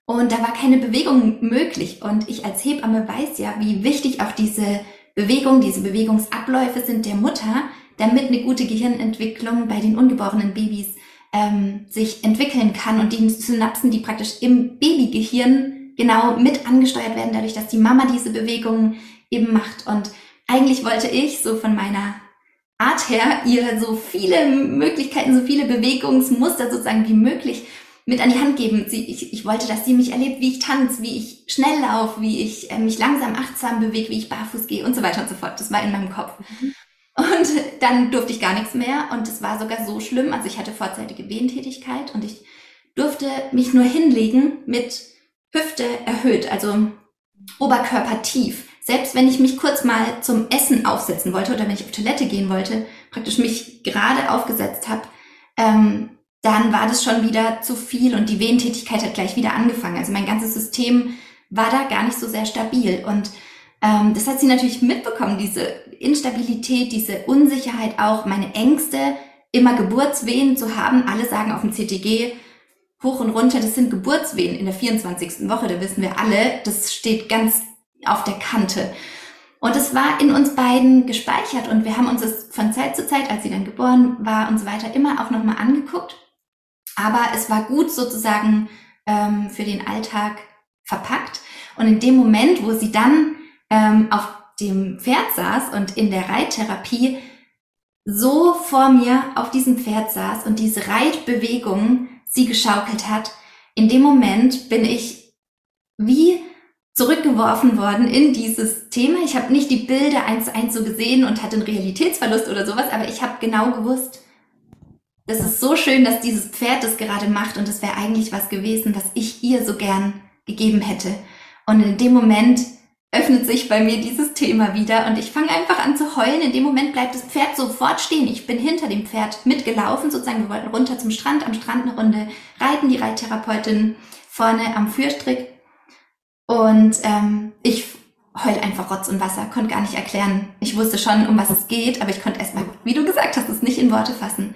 Und da war keine Bewegung möglich. Und ich als Hebamme weiß ja, wie wichtig auch diese Bewegung, diese Bewegungsabläufe sind der Mutter, damit eine gute Gehirnentwicklung bei den ungeborenen Babys ähm, sich entwickeln kann und die Synapsen, die praktisch im Babygehirn genau mit angesteuert werden, dadurch, dass die Mama diese Bewegungen eben macht. Und eigentlich wollte ich so von meiner Art her ihr so viele Möglichkeiten, so viele Bewegungsmuster sozusagen wie möglich mit an die Hand geben. Sie, ich, ich wollte, dass sie mich erlebt, wie ich tanze, wie ich schnell laufe, wie ich äh, mich langsam achtsam bewege, wie ich barfuß gehe und so weiter und so fort. Das war in meinem Kopf. Mhm. Und dann durfte ich gar nichts mehr und es war sogar so schlimm. Also ich hatte vorzeitige Wehentätigkeit und ich durfte mich nur hinlegen mit Hüfte erhöht, also Oberkörper tief. Selbst wenn ich mich kurz mal zum Essen aufsetzen wollte oder wenn ich auf Toilette gehen wollte, praktisch mich gerade aufgesetzt habe, ähm, dann war das schon wieder zu viel und die Wehentätigkeit hat gleich wieder angefangen. Also mein ganzes System war da gar nicht so sehr stabil und ähm, das hat sie natürlich mitbekommen, diese Instabilität, diese Unsicherheit auch, meine Ängste, immer Geburtswehen zu haben. Alle sagen auf dem CTG, hoch und runter, das sind Geburtswehen in der 24. Woche, da wissen wir alle, das steht ganz auf der Kante. Und es war in uns beiden gespeichert und wir haben uns das von Zeit zu Zeit, als sie dann geboren war und so weiter, immer auch nochmal angeguckt. Aber es war gut sozusagen ähm, für den Alltag verpackt. Und in dem Moment, wo sie dann ähm, auf dem Pferd saß und in der Reittherapie so vor mir auf diesem Pferd saß und diese Reitbewegung sie geschaukelt hat, in dem Moment bin ich wie zurückgeworfen worden in dieses Thema. Ich habe nicht die Bilder eins zu eins so gesehen und hatte einen Realitätsverlust oder sowas, aber ich habe genau gewusst, das ist so schön, dass dieses Pferd das gerade macht und das wäre eigentlich was gewesen, was ich ihr so gern gegeben hätte. Und in dem Moment öffnet sich bei mir dieses Thema wieder und ich fange einfach an zu heulen. In dem Moment bleibt das Pferd sofort stehen. Ich bin hinter dem Pferd mitgelaufen, sozusagen. Wir wollten runter zum Strand, am Strand eine Runde reiten, die Reittherapeutin vorne am Führstrick. Und ähm, ich heul einfach Rotz und Wasser, konnte gar nicht erklären. Ich wusste schon, um was es geht, aber ich konnte erstmal, wie du gesagt hast, es nicht in Worte fassen.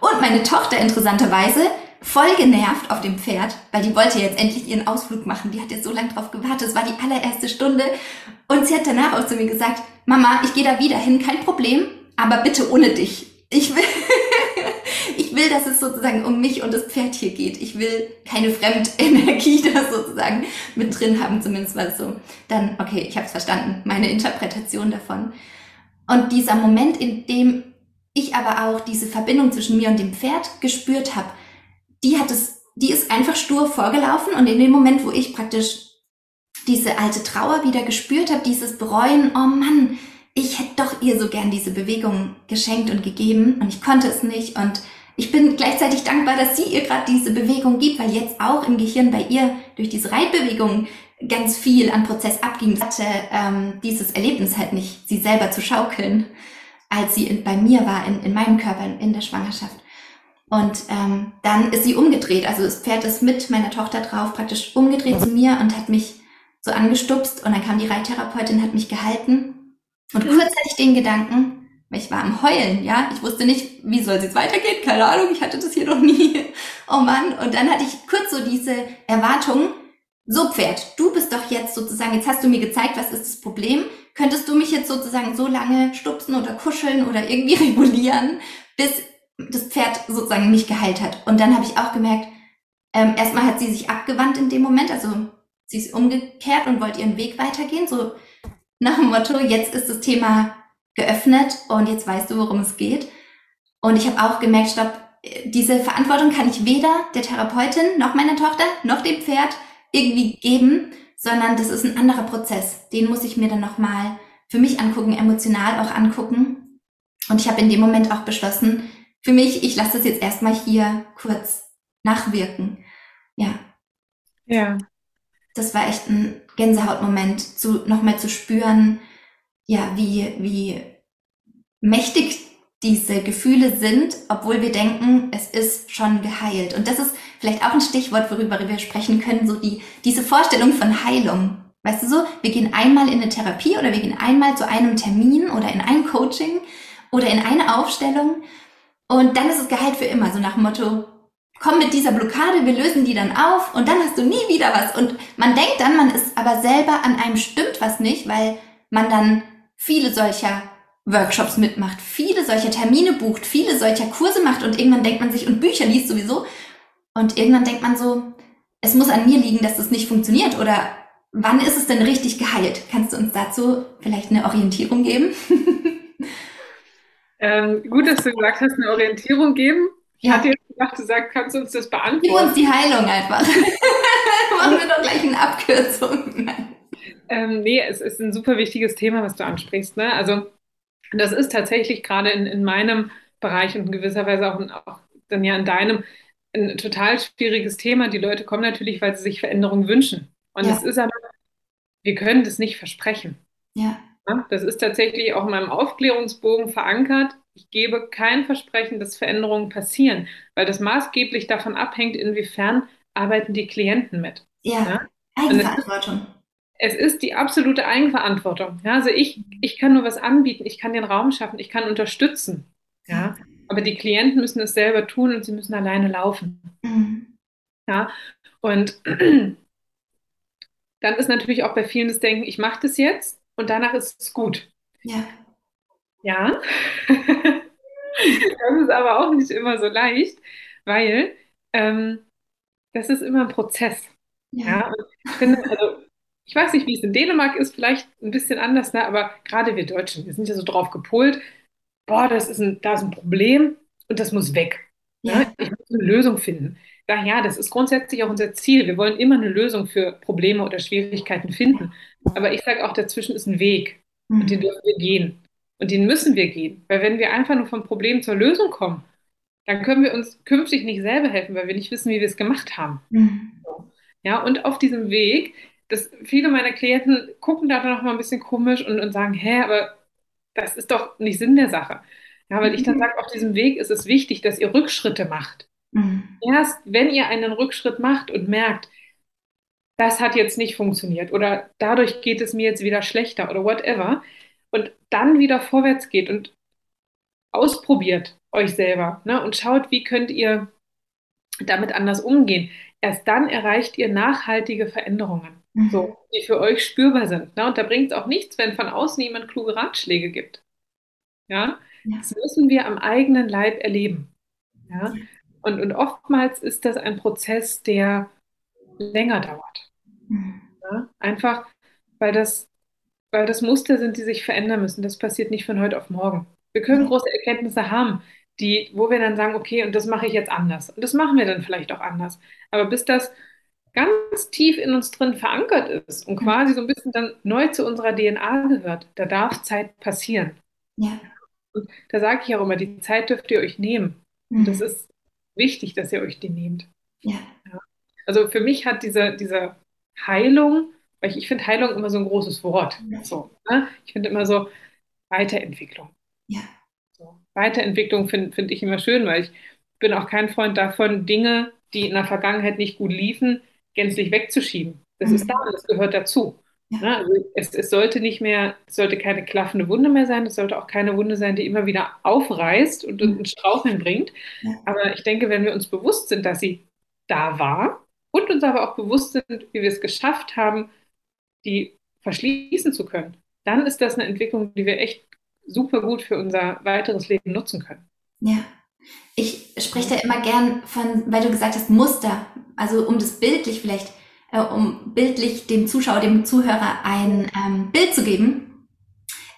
Und meine Tochter interessanterweise voll genervt auf dem Pferd, weil die wollte jetzt endlich ihren Ausflug machen. Die hat jetzt so lange drauf gewartet. Es war die allererste Stunde. Und sie hat danach auch zu mir gesagt, Mama, ich gehe da wieder hin, kein Problem, aber bitte ohne dich. Ich will, ich will, dass es sozusagen um mich und das Pferd hier geht. Ich will keine Fremdenergie da sozusagen mit drin haben, zumindest war es so. Dann, okay, ich habe es verstanden, meine Interpretation davon. Und dieser Moment, in dem ich aber auch diese Verbindung zwischen mir und dem Pferd gespürt habe, die hat es, die ist einfach stur vorgelaufen und in dem Moment, wo ich praktisch diese alte Trauer wieder gespürt habe, dieses Bereuen, oh Mann, ich hätte doch ihr so gern diese Bewegung geschenkt und gegeben und ich konnte es nicht und ich bin gleichzeitig dankbar, dass sie ihr gerade diese Bewegung gibt, weil jetzt auch im Gehirn bei ihr durch diese Reitbewegung ganz viel an Prozess abging. Hatte ähm, dieses Erlebnis halt nicht, sie selber zu schaukeln, als sie in, bei mir war, in, in meinem Körper, in, in der Schwangerschaft. Und ähm, dann ist sie umgedreht. Also das Pferd ist mit meiner Tochter drauf praktisch umgedreht zu mir und hat mich so angestupst. Und dann kam die Reittherapeutin, hat mich gehalten. Und kurz hatte ich den Gedanken, ich war am Heulen, ja. Ich wusste nicht, wie soll es jetzt weitergehen. Keine Ahnung, ich hatte das hier noch nie. Oh Mann. Und dann hatte ich kurz so diese Erwartung, so Pferd, du bist doch jetzt sozusagen, jetzt hast du mir gezeigt, was ist das Problem. Könntest du mich jetzt sozusagen so lange stupsen oder kuscheln oder irgendwie regulieren, bis das Pferd sozusagen mich geheilt hat. Und dann habe ich auch gemerkt, ähm, erstmal hat sie sich abgewandt in dem Moment, also sie ist umgekehrt und wollte ihren Weg weitergehen, so nach dem Motto, jetzt ist das Thema geöffnet und jetzt weißt du, worum es geht. Und ich habe auch gemerkt, stopp, diese Verantwortung kann ich weder der Therapeutin noch meiner Tochter noch dem Pferd irgendwie geben, sondern das ist ein anderer Prozess. Den muss ich mir dann nochmal für mich angucken, emotional auch angucken. Und ich habe in dem Moment auch beschlossen, für mich, ich lasse das jetzt erstmal hier kurz nachwirken. Ja. Ja. Das war echt ein Gänsehautmoment, zu, nochmal zu spüren, ja, wie, wie mächtig diese Gefühle sind, obwohl wir denken, es ist schon geheilt. Und das ist vielleicht auch ein Stichwort, worüber wir sprechen können, so die, diese Vorstellung von Heilung. Weißt du so, wir gehen einmal in eine Therapie oder wir gehen einmal zu einem Termin oder in ein Coaching oder in eine Aufstellung und dann ist es geheilt für immer, so nach dem Motto, komm mit dieser Blockade, wir lösen die dann auf und dann hast du nie wieder was. Und man denkt dann, man ist aber selber an einem stimmt was nicht, weil man dann viele solcher Workshops mitmacht, viele solcher Termine bucht, viele solcher Kurse macht und irgendwann denkt man sich und Bücher liest sowieso und irgendwann denkt man so, es muss an mir liegen, dass das nicht funktioniert oder wann ist es denn richtig geheilt? Kannst du uns dazu vielleicht eine Orientierung geben? Ähm, gut, dass du gesagt hast, eine Orientierung geben. Ich hatte jetzt gedacht, du sagst, kannst du uns das beantworten? Gib uns die Heilung einfach. Machen wir doch gleich eine Abkürzung. Ähm, nee, es ist ein super wichtiges Thema, was du ansprichst. Ne? Also das ist tatsächlich gerade in, in meinem Bereich und in gewisser Weise auch, in, auch dann ja in deinem ein total schwieriges Thema. Die Leute kommen natürlich, weil sie sich Veränderungen wünschen. Und es ist aber, wir können das nicht versprechen. Ja. Das ist tatsächlich auch in meinem Aufklärungsbogen verankert. Ich gebe kein Versprechen, dass Veränderungen passieren, weil das maßgeblich davon abhängt, inwiefern arbeiten die Klienten mit. Ja, ja? Eigenverantwortung. Es, es ist die absolute Eigenverantwortung. Ja, also ich, ich kann nur was anbieten, ich kann den Raum schaffen, ich kann unterstützen. Ja, aber die Klienten müssen es selber tun und sie müssen alleine laufen. Mhm. Ja, und dann ist natürlich auch bei vielen das Denken, ich mache das jetzt und danach ist es gut. Ja. Ja. Das ist aber auch nicht immer so leicht, weil ähm, das ist immer ein Prozess. Ja. Ja, ich finde, also ich weiß nicht, wie es in Dänemark ist, vielleicht ein bisschen anders, ne? Aber gerade wir Deutschen, wir sind ja so drauf gepolt, boah, das ist ein, da ist ein Problem und das muss weg. Ne? Ja. Ich muss eine Lösung finden. Daher, das ist grundsätzlich auch unser Ziel. Wir wollen immer eine Lösung für Probleme oder Schwierigkeiten finden. Aber ich sage auch, dazwischen ist ein Weg und den Mhm. dürfen wir gehen. Und den müssen wir gehen. Weil wenn wir einfach nur vom Problem zur Lösung kommen, dann können wir uns künftig nicht selber helfen, weil wir nicht wissen, wie wir es gemacht haben. Mhm. Ja, und auf diesem Weg, dass viele meiner Klienten gucken da dann noch mal ein bisschen komisch und, und sagen, hä, aber das ist doch nicht Sinn der Sache. Ja, weil ich dann Mhm. sage, auf diesem Weg ist es wichtig, dass ihr Rückschritte macht. Mhm. Erst wenn ihr einen Rückschritt macht und merkt, das hat jetzt nicht funktioniert oder dadurch geht es mir jetzt wieder schlechter oder whatever, und dann wieder vorwärts geht und ausprobiert euch selber, ne, und schaut, wie könnt ihr damit anders umgehen. Erst dann erreicht ihr nachhaltige Veränderungen. So, die für euch spürbar sind. Ne? Und da bringt es auch nichts, wenn von außen jemand kluge Ratschläge gibt. Ja, Ja. das müssen wir am eigenen Leib erleben. Ja, und, und oftmals ist das ein Prozess, der länger dauert. Mhm. Ja? Einfach, weil das, weil das Muster sind, die sich verändern müssen. Das passiert nicht von heute auf morgen. Wir können große Erkenntnisse haben, die, wo wir dann sagen, okay, und das mache ich jetzt anders. Und das machen wir dann vielleicht auch anders. Aber bis das ganz tief in uns drin verankert ist und Mhm. quasi so ein bisschen dann neu zu unserer DNA gehört, da darf Zeit passieren. Ja. Und da sage ich auch immer, die Zeit dürft ihr euch nehmen. Und das Mhm. ist wichtig, dass ihr euch die nehmt. Ja. Also für mich hat diese, diese Heilung, weil ich, ich finde Heilung immer so ein großes Wort. So, ne? Ich finde immer so Weiterentwicklung. Ja. So. Weiterentwicklung finde find ich immer schön, weil ich bin auch kein Freund davon, Dinge, die in der Vergangenheit nicht gut liefen, gänzlich wegzuschieben. Das ist Mhm. da und das gehört dazu. Ja. Ne? Also es, es sollte nicht mehr, es sollte keine klaffende Wunde mehr sein, es sollte auch keine Wunde sein, die immer wieder aufreißt und Mhm. ein Straucheln bringt. Ja. Aber ich denke, wenn wir uns bewusst sind, dass sie da war und uns aber auch bewusst sind, wie wir es geschafft haben, die verschließen zu können, dann ist das eine Entwicklung, die wir echt super gut für unser weiteres Leben nutzen können. Ja. Ich spreche da immer gern von, weil du gesagt hast, Muster. Also um das bildlich vielleicht, äh, um bildlich dem Zuschauer, dem Zuhörer ein ähm, Bild zu geben,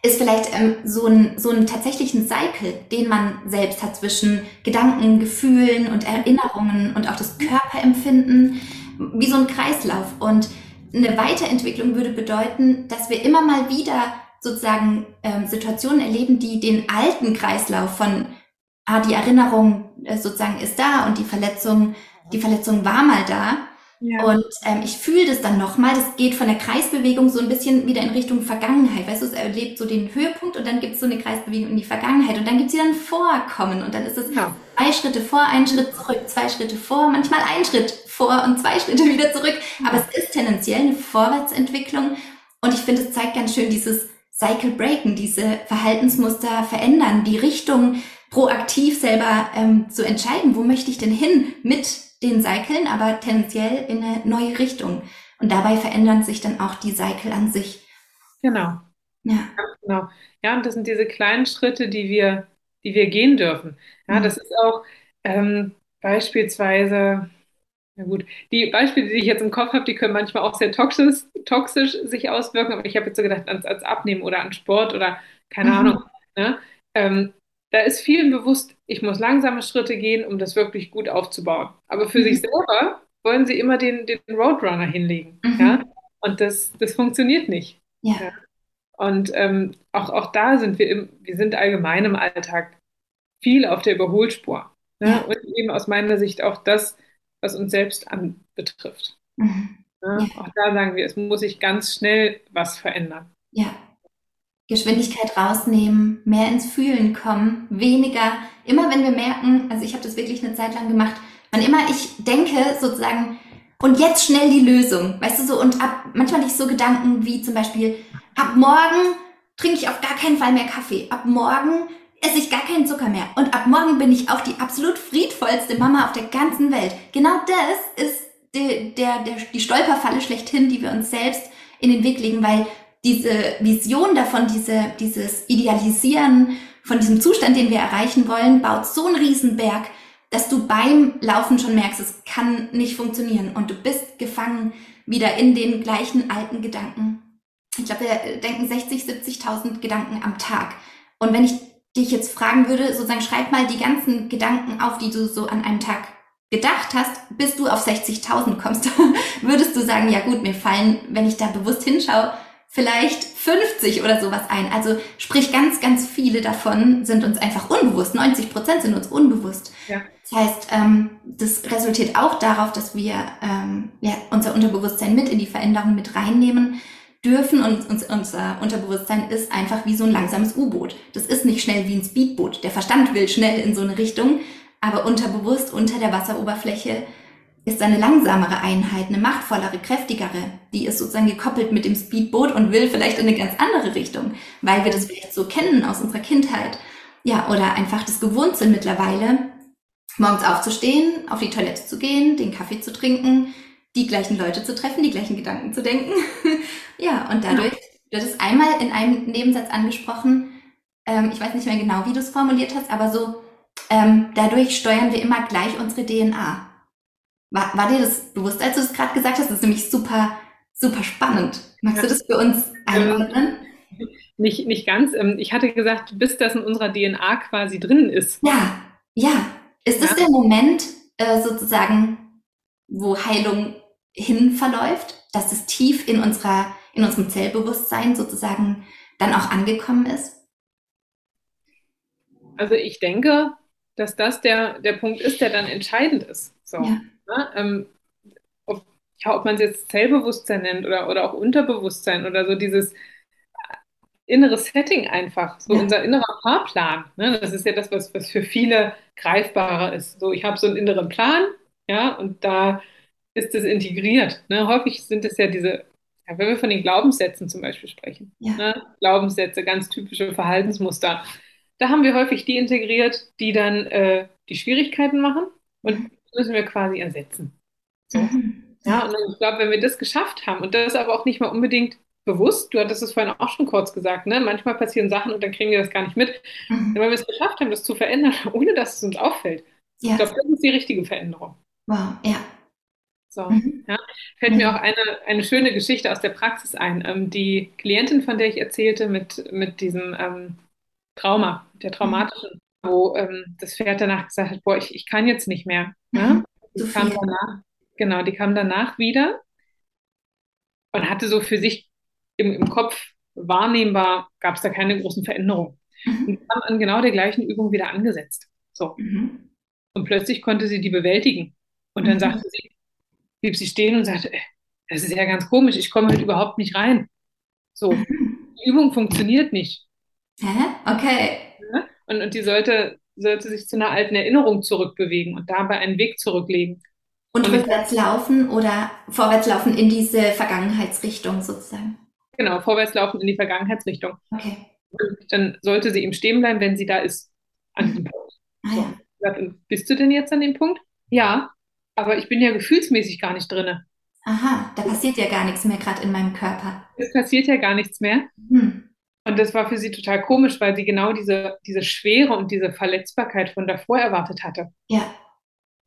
ist vielleicht ähm, so ein so einen tatsächlichen Cycle, den man selbst hat zwischen Gedanken, Gefühlen und Erinnerungen und auch das Körperempfinden, wie so ein Kreislauf. Und eine Weiterentwicklung würde bedeuten, dass wir immer mal wieder sozusagen ähm, Situationen erleben, die den alten Kreislauf von ah, die Erinnerung äh, sozusagen ist da und die Verletzung, die Verletzung war mal da. Ja. Und ähm, ich fühle das dann nochmal. Das geht von der Kreisbewegung so ein bisschen wieder in Richtung Vergangenheit. Weißt du, es erlebt so den Höhepunkt und dann gibt es so eine Kreisbewegung in die Vergangenheit und dann gibt es wieder ein Vorkommen und dann ist es Ja. zwei Schritte vor, einen Schritt zurück, zwei Schritte vor, manchmal ein Schritt vor und zwei Schritte wieder zurück. Aber es ist tendenziell eine Vorwärtsentwicklung und ich finde, es zeigt ganz schön dieses Cycle Breaken, diese Verhaltensmuster verändern, die Richtung proaktiv selber ähm, zu entscheiden, wo möchte ich denn hin mit den Cyclen, aber tendenziell in eine neue Richtung. Und dabei verändern sich dann auch die Cycle an sich. Genau. Ja, Genau. Ja, und das sind diese kleinen Schritte, die wir, die wir gehen dürfen. Ja, Mhm. das ist auch ähm, beispielsweise, na gut, die Beispiele, die ich jetzt im Kopf habe, die können manchmal auch sehr toxisch, toxisch sich auswirken, aber ich habe jetzt so gedacht, ans, ans Abnehmen oder an Sport oder keine Mhm. Ahnung. Ne? Ähm, da ist vielen bewusst, ich muss langsame Schritte gehen, um das wirklich gut aufzubauen. Aber für Mhm. sich selber wollen sie immer den, den Roadrunner hinlegen. Mhm. Ja? Und das, das funktioniert nicht. ja, Ja. Und ähm, auch, auch da sind wir im, wir sind allgemein im Alltag viel auf der Überholspur. Ne? Ja. Und eben aus meiner Sicht auch das, was uns selbst anbetrifft. Mhm. Ne? Auch da sagen wir, es muss sich ganz schnell was verändern. ja. Geschwindigkeit rausnehmen, mehr ins Fühlen kommen, weniger, immer wenn wir merken, also ich habe das wirklich eine Zeit lang gemacht, wann immer ich denke sozusagen, und jetzt schnell die Lösung, weißt du so, und ab, manchmal nicht so Gedanken wie zum Beispiel, ab morgen trinke ich auf gar keinen Fall mehr Kaffee, ab morgen esse ich gar keinen Zucker mehr. Und ab morgen bin ich auch die absolut friedvollste Mama auf der ganzen Welt. Genau das ist die, der, der, die Stolperfalle schlechthin, die wir uns selbst in den Weg legen, weil diese Vision davon, diese, dieses Idealisieren von diesem Zustand, den wir erreichen wollen, baut so einen Riesenberg, dass du beim Laufen schon merkst, es kann nicht funktionieren und du bist gefangen wieder in den gleichen alten Gedanken. Ich glaube, wir denken 60, 70.000 Gedanken am Tag. Und wenn ich dich jetzt fragen würde, sozusagen schreib mal die ganzen Gedanken auf, die du so an einem Tag gedacht hast, bis du auf 60.000 kommst, würdest du sagen, ja gut, mir fallen, wenn ich da bewusst hinschaue, vielleicht 50 oder sowas ein. Also sprich, ganz, ganz viele davon sind uns einfach unbewusst. 90 Prozent sind uns unbewusst. Ja. Das heißt, ähm, das resultiert auch darauf, dass wir ähm, ja, unser Unterbewusstsein mit in die Veränderung mit reinnehmen dürfen und uns, unser Unterbewusstsein ist einfach wie so ein langsames U-Boot. Das ist nicht schnell wie ein Speedboot. Der Verstand will schnell in so eine Richtung, aber unterbewusst unter der Wasseroberfläche ist eine langsamere Einheit, eine machtvollere, kräftigere. Die ist sozusagen gekoppelt mit dem Speedboot und will vielleicht in eine ganz andere Richtung, weil wir das vielleicht so kennen aus unserer Kindheit. Ja, oder einfach das gewohnt sind mittlerweile, morgens aufzustehen, auf die Toilette zu gehen, den Kaffee zu trinken, die gleichen Leute zu treffen, die gleichen Gedanken zu denken. ja, und dadurch, du hattest einmal in einem Nebensatz angesprochen, ähm, ich weiß nicht mehr genau, wie du es formuliert hast, aber so, ähm, dadurch steuern wir immer gleich unsere DNA. War, war dir das bewusst, als du es gerade gesagt hast? Das ist nämlich super, super spannend. Magst du das für uns einordnen? Nicht, nicht ganz. Ähm, ich hatte gesagt, bis das in unserer DNA quasi drin ist. Ja, ja. Ist das ja. der Moment äh, sozusagen, wo Heilung hin verläuft, dass es tief in unserer, in unserem Zellbewusstsein sozusagen dann auch angekommen ist? Also ich denke, dass das der, der Punkt ist, der dann entscheidend ist. So. Ja. Ne? Ähm, ob, ja, ob man es jetzt Zellbewusstsein nennt oder, oder auch Unterbewusstsein oder so dieses innere Setting einfach, so ja. unser innerer Fahrplan. Ne? Das ist ja das, was, was für viele greifbarer ist. So, ich habe so einen inneren Plan, ja, und da ist es integriert. Ne? Häufig sind es ja diese, ja, wenn wir von den Glaubenssätzen zum Beispiel sprechen, ja. ne? Glaubenssätze, ganz typische Verhaltensmuster, da haben wir häufig die integriert, die dann äh, die Schwierigkeiten machen und müssen wir quasi ersetzen. So. Mhm. Ja, und ich glaube, wenn wir das geschafft haben und das aber auch nicht mal unbedingt bewusst, du hattest es vorhin auch schon kurz gesagt, ne? manchmal passieren Sachen und dann kriegen wir das gar nicht mit. Mhm. Wenn wir es geschafft haben, das zu verändern, ohne dass es uns auffällt, ja. ich glaube, das ist die richtige Veränderung. Wow, ja. So, mhm. ja. Fällt mhm. mir auch eine, eine schöne Geschichte aus der Praxis ein. Ähm, die Klientin, von der ich erzählte, mit, mit diesem ähm, Trauma, der traumatischen, wo ähm, das Pferd danach gesagt hat, boah, ich, ich kann jetzt nicht mehr. Ne? Die kam danach, genau, die kam danach wieder und hatte so für sich im, im Kopf wahrnehmbar, gab es da keine großen Veränderungen. Mhm. Und kam an genau der gleichen Übung wieder angesetzt. So. Mhm. Und plötzlich konnte sie die bewältigen. Und dann mhm. sagte sie, blieb sie stehen und sagte, äh, das ist ja ganz komisch, ich komme halt überhaupt nicht rein. So, mhm. die Übung funktioniert nicht. Hä? Okay. Und, und die sollte, sollte sich zu einer alten Erinnerung zurückbewegen und dabei einen Weg zurücklegen. Und, und rückwärts laufen oder vorwärts laufen in diese Vergangenheitsrichtung sozusagen? Genau, vorwärts laufen in die Vergangenheitsrichtung. Okay. Und dann sollte sie eben stehen bleiben, wenn sie da ist, an diesem Punkt. Ah, ja. so. Bist du denn jetzt an dem Punkt? Ja, aber ich bin ja gefühlsmäßig gar nicht drin. Aha, da passiert ja gar nichts mehr gerade in meinem Körper. Es passiert ja gar nichts mehr. Hm. Und das war für sie total komisch, weil sie genau diese, diese Schwere und diese Verletzbarkeit von davor erwartet hatte. Ja.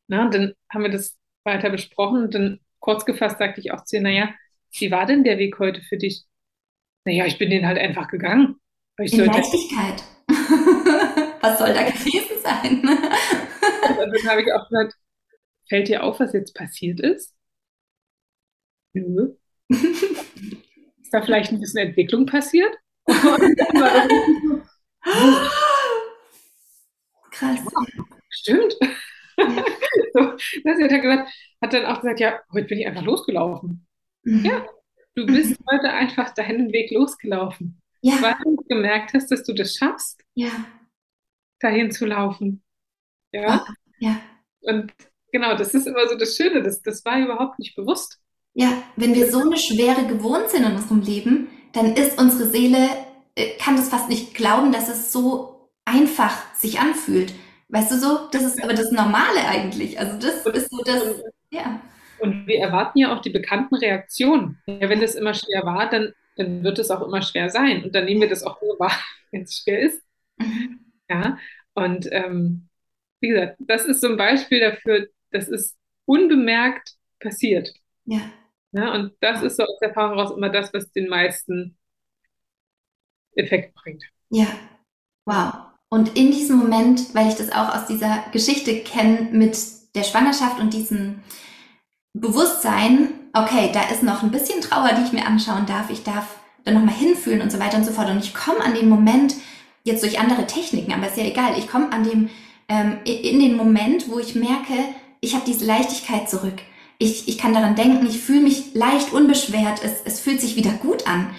Na, und dann haben wir das weiter besprochen und dann kurz gefasst sagte ich auch zu ihr, naja, wie war denn der Weg heute für dich? Naja, ich bin den halt einfach gegangen. In Leichtigkeit. was soll da gewesen sein? und dann habe ich auch gesagt, fällt dir auf, was jetzt passiert ist? Nö. ist da vielleicht ein bisschen Entwicklung passiert? Krass. Stimmt. Ja. so, das hat, gesagt, hat dann auch gesagt, ja, heute bin ich einfach losgelaufen. Mhm. Ja, du bist mhm. heute einfach deinen Weg losgelaufen. Ja. Weil du gemerkt hast, dass du das schaffst, ja. dahin zu laufen. Ja. ja. Und genau, das ist immer so das Schöne, das, das war überhaupt nicht bewusst. Ja, wenn wir so eine Schwere gewohnt sind in unserem Leben, dann ist unsere Seele, äh, kann das fast nicht glauben, dass es so einfach sich anfühlt. Weißt du so? Das ist aber das Normale eigentlich. Also das ist so das, ja. Und wir erwarten ja auch die bekannten Reaktionen. Ja, wenn das immer schwer war, dann, dann wird es auch immer schwer sein. Und dann nehmen wir das auch nur wahr, wenn es schwer ist. Mhm. Ja, und ähm, wie gesagt, das ist so ein Beispiel dafür, das ist unbemerkt passiert. Ja. Ja und das ist so aus der Erfahrung heraus immer das, was den meisten Effekt bringt. Ja, wow. Und in diesem Moment, weil ich das auch aus dieser Geschichte kenne mit der Schwangerschaft und diesem Bewusstsein, okay, da ist noch ein bisschen Trauer, die ich mir anschauen darf, ich darf da nochmal hinfühlen und so weiter und so fort. Und ich komme an den Moment, jetzt durch andere Techniken, aber ist ja egal, ich komme an dem, ähm, in den Moment, wo ich merke, ich habe diese Leichtigkeit zurück. Ich, ich kann daran denken, ich fühle mich leicht unbeschwert, es, es fühlt sich wieder gut an.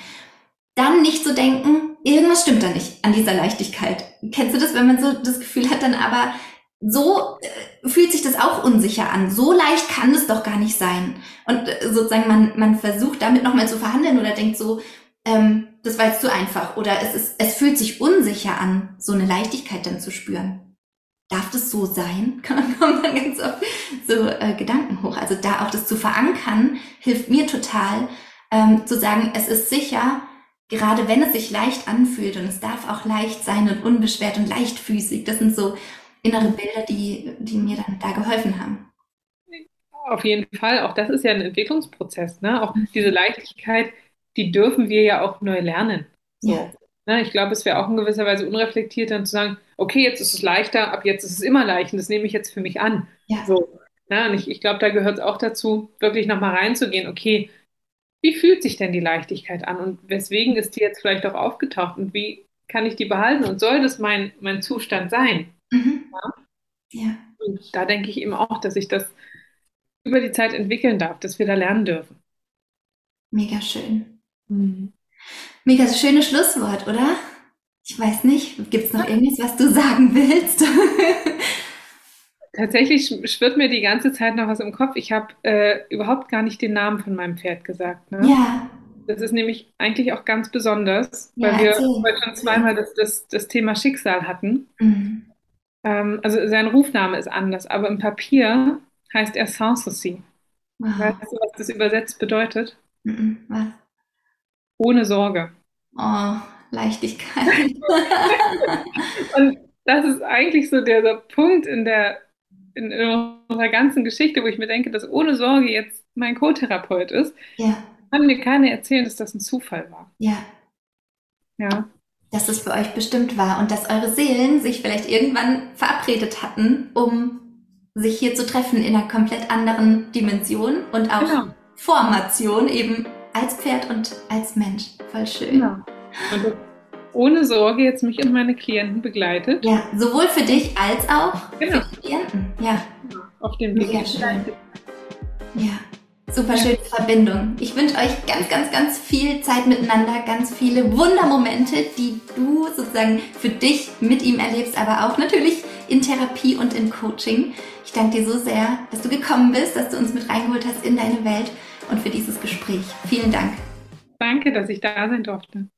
Dann nicht zu denken, irgendwas stimmt da nicht an dieser Leichtigkeit. Kennst du das, wenn man so das Gefühl hat, dann aber so äh, fühlt sich das auch unsicher an. So leicht kann es doch gar nicht sein. Und äh, sozusagen man, man versucht damit nochmal zu verhandeln oder denkt so, ähm, das war jetzt zu einfach. Oder es ist, es fühlt sich unsicher an, so eine Leichtigkeit dann zu spüren. Darf das so sein? Kann, kommen dann ganz oft so äh, Gedanken hoch. Also da auch das zu verankern, hilft mir total, ähm, zu sagen, es ist sicher, gerade wenn es sich leicht anfühlt und es darf auch leicht sein und unbeschwert und leichtfüßig. Das sind so innere Bilder, die, die mir dann da geholfen haben. Auf jeden Fall, auch das ist ja ein Entwicklungsprozess, ne? Auch diese Leichtigkeit, die dürfen wir ja auch neu lernen. So. Ja. Ne? Ich glaube, es wäre auch in gewisser Weise unreflektiert, dann zu sagen, okay, jetzt ist es leichter, ab jetzt ist es immer leicht und das nehme ich jetzt für mich an. Ja. So. Ne? Und ich, ich glaube, da gehört es auch dazu, wirklich nochmal reinzugehen, okay, wie fühlt sich denn die Leichtigkeit an und weswegen ist die jetzt vielleicht auch aufgetaucht und wie kann ich die behalten und soll das mein, mein Zustand sein? Mhm. Ja? ja. Und da denke ich eben auch, dass ich das über die Zeit entwickeln darf, dass wir da lernen dürfen. Mega schön. Mhm. Mega schönes Schlusswort, oder? Ich weiß nicht, gibt es noch irgendwas, was du sagen willst? Tatsächlich schwirrt mir die ganze Zeit noch was im Kopf. Ich habe äh, überhaupt gar nicht den Namen von meinem Pferd gesagt. Ne? Ja. Das ist nämlich eigentlich auch ganz besonders, weil ja, wir heute schon zweimal das, das, das Thema Schicksal hatten. Mhm. Ähm, also sein Rufname ist anders, aber im Papier heißt er Sanssouci. Wow. Weißt du, was das übersetzt bedeutet? Mhm. Was? Ohne Sorge. Oh, Leichtigkeit. Und das ist eigentlich so der, der Punkt in der in, in, unserer ganzen Geschichte, wo ich mir denke, dass ohne Sorge jetzt mein Co-Therapeut ist, ja. kann mir keiner erzählen, dass das ein Zufall war. Ja. Ja dass es für euch bestimmt war und dass eure Seelen sich vielleicht irgendwann verabredet hatten, um sich hier zu treffen in einer komplett anderen Dimension und auch genau. Formation, eben als Pferd und als Mensch. Voll schön. Genau. Und ohne Sorge jetzt mich und meine Klienten begleitet. Ja, sowohl für dich als auch genau. für die Klienten. Ja. Auf dem Weg. Schön. Ja. Super schöne Verbindung. Ich wünsche euch ganz, ganz, ganz viel Zeit miteinander, ganz viele Wundermomente, die du sozusagen für dich mit ihm erlebst, aber auch natürlich in Therapie und in Coaching. Ich danke dir so sehr, dass du gekommen bist, dass du uns mit reingeholt hast in deine Welt und für dieses Gespräch. Vielen Dank. Danke, dass ich da sein durfte.